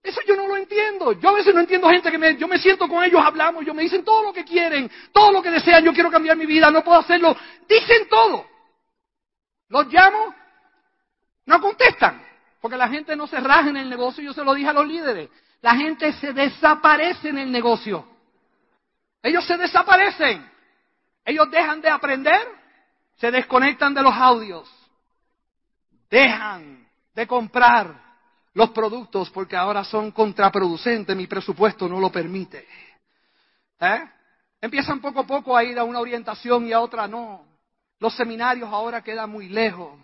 Eso yo no lo entiendo. Yo a veces no entiendo gente que me, yo me siento con ellos, hablamos, yo me dicen todo lo que quieren, todo lo que desean, yo quiero cambiar mi vida, no puedo hacerlo. Dicen todo. Los llamo, no contestan, porque la gente no se raja en el negocio, yo se lo dije a los líderes. La gente se desaparece en el negocio. Ellos se desaparecen. Ellos dejan de aprender, se desconectan de los audios. Dejan de comprar los productos porque ahora son contraproducentes, mi presupuesto no lo permite. ¿Eh? Empiezan poco a poco a ir a una orientación y a otra no. Los seminarios ahora quedan muy lejos.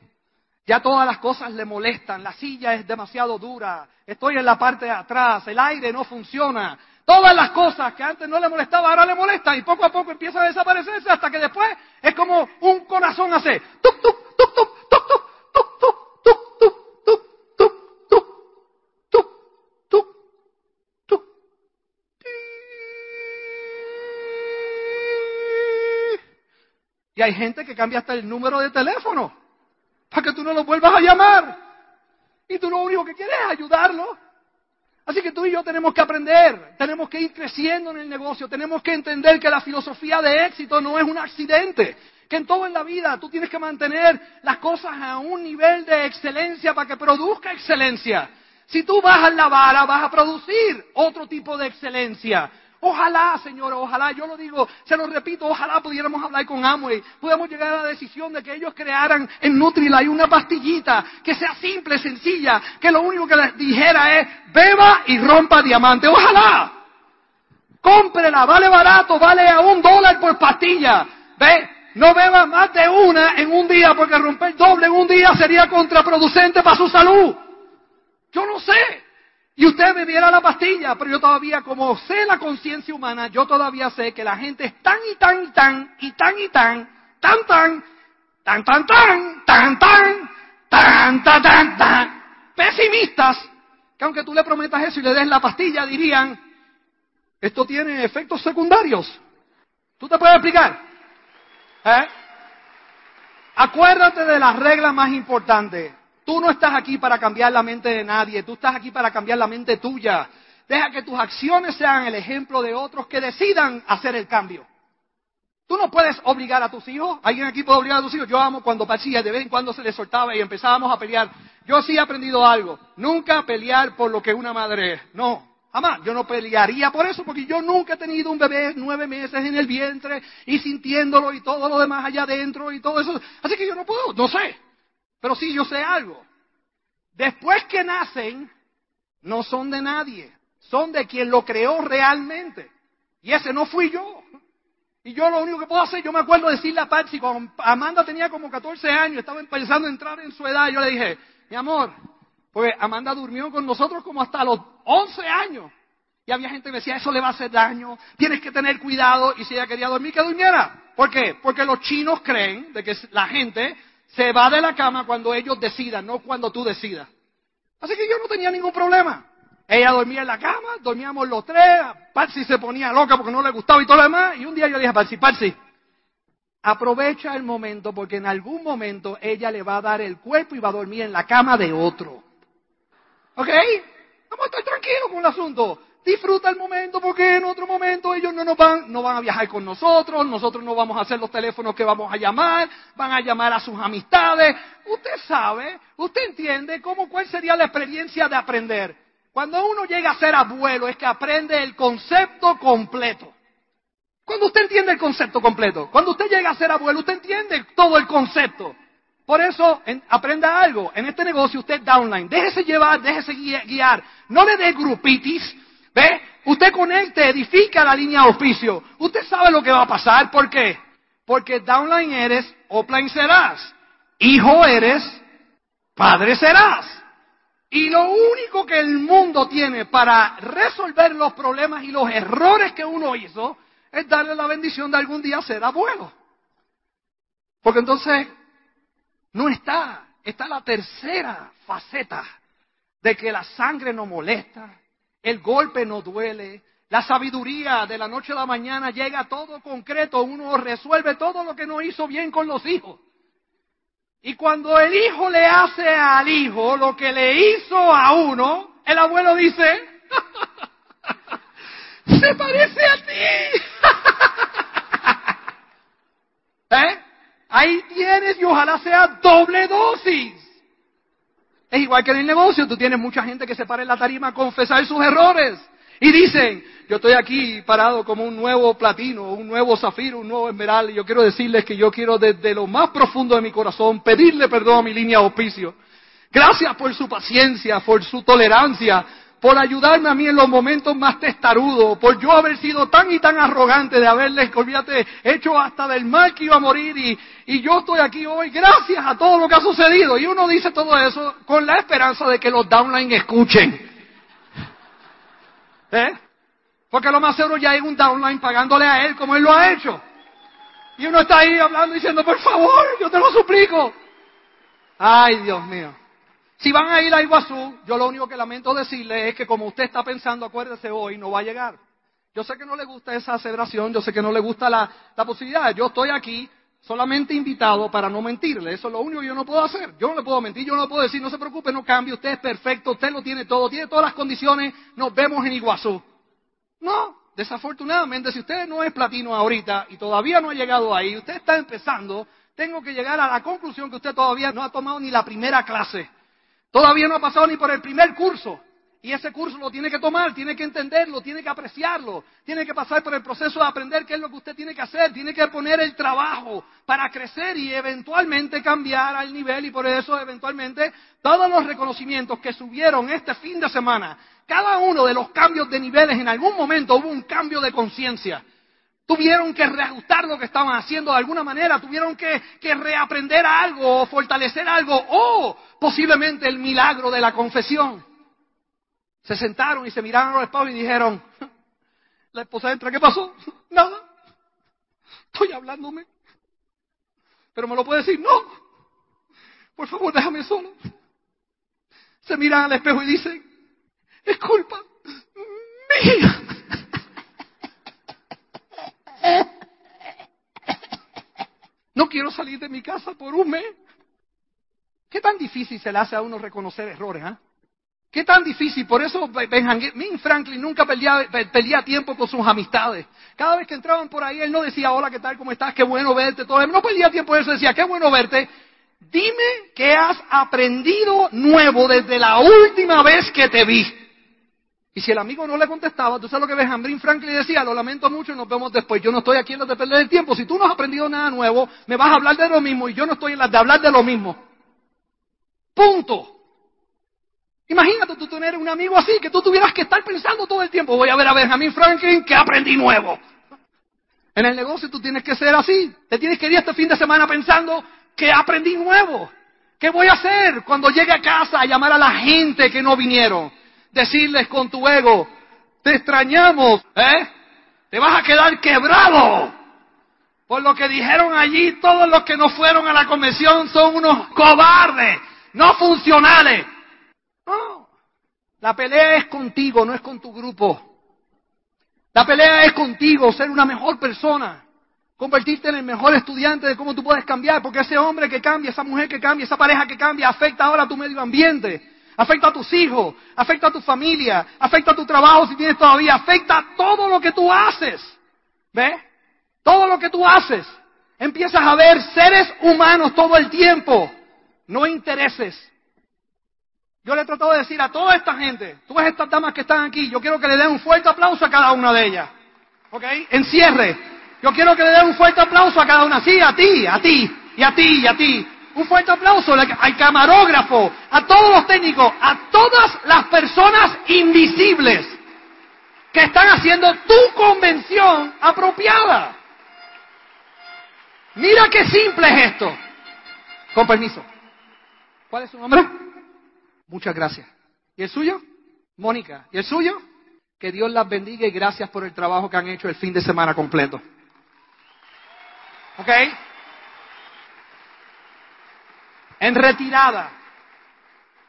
Ya todas las cosas le molestan. La silla es demasiado dura. Estoy en la parte de atrás. El aire no funciona. Todas las cosas que antes no le molestaban, ahora le molestan y poco a poco empiezan a desaparecerse hasta que después es como un corazón hace tuc, tuc, tuc, tuc, Y hay gente que cambia hasta el número de teléfono para que tú no lo vuelvas a llamar. Y tú lo único que quieres es ayudarlo. Así que tú y yo tenemos que aprender, tenemos que ir creciendo en el negocio, tenemos que entender que la filosofía de éxito no es un accidente, que en todo en la vida tú tienes que mantener las cosas a un nivel de excelencia para que produzca excelencia. Si tú bajas la vara, vas a producir otro tipo de excelencia. Ojalá, Señor, ojalá, yo lo digo, se lo repito, ojalá pudiéramos hablar con Amway, pudiéramos llegar a la decisión de que ellos crearan en Nutrilite una pastillita que sea simple, sencilla, que lo único que les dijera es, beba y rompa diamante. Ojalá. Cómprela, vale barato, vale a un dólar por pastilla. ¿Ve? No beba más de una en un día porque romper doble en un día sería contraproducente para su salud. Yo no sé. Y usted me diera la pastilla, pero yo todavía, como sé la conciencia humana, yo todavía sé que la gente es tan y tan y tan y tan y tan, tan tan, tan tan tan, tan tan, tan tan tan tan, pesimistas, que aunque tú le prometas eso y le des la pastilla, dirían, esto tiene efectos secundarios. ¿Tú te puedes explicar? ¿Eh? Acuérdate de las reglas más importantes. Tú no estás aquí para cambiar la mente de nadie, tú estás aquí para cambiar la mente tuya. Deja que tus acciones sean el ejemplo de otros que decidan hacer el cambio. Tú no puedes obligar a tus hijos. ¿Alguien aquí puede obligar a tus hijos? Yo amo cuando parecía, de vez en cuando se les soltaba y empezábamos a pelear. Yo sí he aprendido algo. Nunca pelear por lo que una madre es. No, jamás. Yo no pelearía por eso porque yo nunca he tenido un bebé nueve meses en el vientre y sintiéndolo y todo lo demás allá adentro y todo eso. Así que yo no puedo, no sé. Pero sí, yo sé algo. Después que nacen, no son de nadie, son de quien lo creó realmente. Y ese no fui yo. Y yo lo único que puedo hacer, yo me acuerdo de decirle a Patsy, cuando Amanda tenía como 14 años, estaba empezando a entrar en su edad, yo le dije, mi amor, pues Amanda durmió con nosotros como hasta los 11 años. Y había gente que decía, eso le va a hacer daño, tienes que tener cuidado. Y si ella quería dormir, que durmiera. ¿Por qué? Porque los chinos creen de que la gente se va de la cama cuando ellos decidan, no cuando tú decidas. Así que yo no tenía ningún problema. Ella dormía en la cama, dormíamos los tres, Patsy se ponía loca porque no le gustaba y todo lo demás. Y un día yo dije a Patsy, Patsy, aprovecha el momento porque en algún momento ella le va a dar el cuerpo y va a dormir en la cama de otro. ¿Ok? Vamos a estar con el asunto disfruta el momento porque en otro momento ellos no nos van, no van a viajar con nosotros, nosotros no vamos a hacer los teléfonos que vamos a llamar, van a llamar a sus amistades. Usted sabe, usted entiende cómo, cuál sería la experiencia de aprender. Cuando uno llega a ser abuelo es que aprende el concepto completo. Cuando usted entiende el concepto completo, cuando usted llega a ser abuelo, usted entiende todo el concepto. Por eso, aprenda algo. En este negocio usted downline. Déjese llevar, déjese guiar. No le dé grupitis, ¿Ve? Usted conecte, edifica la línea de auspicio. Usted sabe lo que va a pasar. ¿Por qué? Porque downline eres, offline serás. Hijo eres, padre serás. Y lo único que el mundo tiene para resolver los problemas y los errores que uno hizo es darle la bendición de algún día ser abuelo. Porque entonces no está, está la tercera faceta de que la sangre no molesta, el golpe no duele. La sabiduría de la noche a la mañana llega todo concreto. Uno resuelve todo lo que no hizo bien con los hijos. Y cuando el hijo le hace al hijo lo que le hizo a uno, el abuelo dice, *laughs* se parece a ti. *laughs* ¿Eh? Ahí tienes y ojalá sea doble dosis. Es igual que en el negocio, tú tienes mucha gente que se para en la tarima a confesar sus errores. Y dicen, yo estoy aquí parado como un nuevo platino, un nuevo zafiro, un nuevo esmeralda, y yo quiero decirles que yo quiero desde lo más profundo de mi corazón pedirle perdón a mi línea de auspicio. Gracias por su paciencia, por su tolerancia, por ayudarme a mí en los momentos más testarudos, por yo haber sido tan y tan arrogante de haberles, olvídate, hecho hasta del mal que iba a morir y, y yo estoy aquí hoy gracias a todo lo que ha sucedido. Y uno dice todo eso con la esperanza de que los downline escuchen. ¿Eh? Porque lo más seguro ya hay un downline pagándole a él como él lo ha hecho. Y uno está ahí hablando diciendo, por favor, yo te lo suplico. Ay, Dios mío. Si van a ir a Iguazú, yo lo único que lamento decirle es que como usted está pensando, acuérdese hoy, no va a llegar. Yo sé que no le gusta esa aceleración, yo sé que no le gusta la, la posibilidad. Yo estoy aquí solamente invitado para no mentirle. Eso es lo único que yo no puedo hacer. Yo no le puedo mentir, yo no le puedo decir, no se preocupe, no cambie, usted es perfecto, usted lo tiene todo, tiene todas las condiciones, nos vemos en Iguazú. No, desafortunadamente, si usted no es platino ahorita y todavía no ha llegado ahí, usted está empezando, tengo que llegar a la conclusión que usted todavía no ha tomado ni la primera clase. Todavía no ha pasado ni por el primer curso. Y ese curso lo tiene que tomar, tiene que entenderlo, tiene que apreciarlo, tiene que pasar por el proceso de aprender qué es lo que usted tiene que hacer, tiene que poner el trabajo para crecer y eventualmente cambiar al nivel y por eso eventualmente todos los reconocimientos que subieron este fin de semana, cada uno de los cambios de niveles en algún momento hubo un cambio de conciencia. Tuvieron que reajustar lo que estaban haciendo de alguna manera, tuvieron que, reaprender algo o fortalecer algo o posiblemente el milagro de la confesión. Se sentaron y se miraron a los y dijeron, *laughs* la esposa entra, ¿qué pasó? *laughs* Nada. Estoy hablándome. Pero me lo puede decir, no. Por favor, déjame solo. Se miran al espejo y dicen, es culpa mía. No quiero salir de mi casa por un mes. ¿Qué tan difícil se le hace a uno reconocer errores? ¿eh? ¿Qué tan difícil? Por eso Benjamin Franklin nunca perdía, perdía, tiempo con sus amistades. Cada vez que entraban por ahí, él no decía, hola, ¿qué tal? ¿Cómo estás? Qué bueno verte. Todo. Él no perdía tiempo eso, decía, qué bueno verte. Dime qué has aprendido nuevo desde la última vez que te vi. Y si el amigo no le contestaba, tú sabes lo que Benjamin Franklin decía, lo lamento mucho nos vemos después. Yo no estoy aquí en las de perder el tiempo. Si tú no has aprendido nada nuevo, me vas a hablar de lo mismo y yo no estoy en las de hablar de lo mismo. Punto. Imagínate tú tener un amigo así, que tú tuvieras que estar pensando todo el tiempo, voy a ver a Benjamin Franklin, que aprendí nuevo. En el negocio tú tienes que ser así. Te tienes que ir este fin de semana pensando que aprendí nuevo. ¿Qué voy a hacer cuando llegue a casa a llamar a la gente que no vinieron? Decirles con tu ego, te extrañamos, ¿eh? Te vas a quedar quebrado. Por lo que dijeron allí, todos los que no fueron a la convención son unos cobardes, no funcionales. La pelea es contigo, no es con tu grupo. La pelea es contigo, ser una mejor persona. Convertirte en el mejor estudiante de cómo tú puedes cambiar, porque ese hombre que cambia, esa mujer que cambia, esa pareja que cambia, afecta ahora a tu medio ambiente, afecta a tus hijos, afecta a tu familia, afecta a tu trabajo si tienes todavía, afecta a todo lo que tú haces. ¿Ves? Todo lo que tú haces. Empiezas a ver seres humanos todo el tiempo, no intereses. Yo le he tratado de decir a toda esta gente, tú ves estas damas que están aquí, yo quiero que le den un fuerte aplauso a cada una de ellas. ¿Ok? Encierre. Yo quiero que le den un fuerte aplauso a cada una. Sí, a ti, a ti, y a ti, y a ti. Un fuerte aplauso al camarógrafo, a todos los técnicos, a todas las personas invisibles que están haciendo tu convención apropiada. Mira qué simple es esto. Con permiso. ¿Cuál es su nombre? Muchas gracias. ¿Y el suyo? Mónica. ¿Y el suyo? Que Dios las bendiga y gracias por el trabajo que han hecho el fin de semana completo. ¿Ok? En retirada,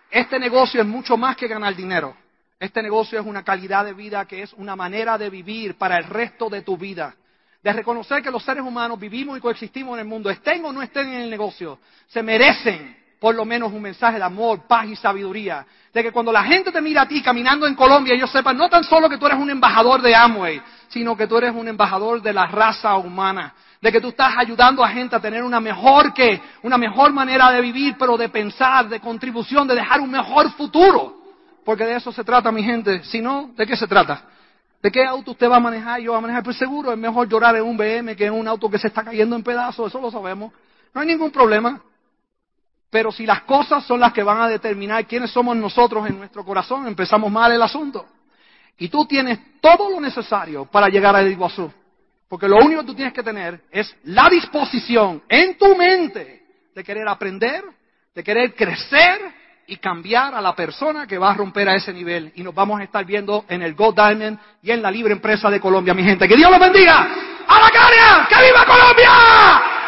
este negocio es mucho más que ganar dinero. Este negocio es una calidad de vida que es una manera de vivir para el resto de tu vida. De reconocer que los seres humanos vivimos y coexistimos en el mundo, estén o no estén en el negocio, se merecen por lo menos un mensaje de amor, paz y sabiduría. De que cuando la gente te mira a ti caminando en Colombia, ellos sepan no tan solo que tú eres un embajador de Amway, sino que tú eres un embajador de la raza humana. De que tú estás ayudando a gente a tener una mejor que, una mejor manera de vivir, pero de pensar, de contribución, de dejar un mejor futuro. Porque de eso se trata, mi gente. Si no, ¿de qué se trata? ¿De qué auto usted va a manejar? Yo voy a manejar. Pues seguro es mejor llorar en un BM que en un auto que se está cayendo en pedazos. Eso lo sabemos. No hay ningún problema. Pero si las cosas son las que van a determinar quiénes somos nosotros en nuestro corazón, empezamos mal el asunto. Y tú tienes todo lo necesario para llegar a Iguazú. Porque lo único que tú tienes que tener es la disposición en tu mente de querer aprender, de querer crecer y cambiar a la persona que va a romper a ese nivel. Y nos vamos a estar viendo en el Gold Diamond y en la libre empresa de Colombia, mi gente. Que Dios los bendiga. ¡A la caria! ¡Que viva Colombia!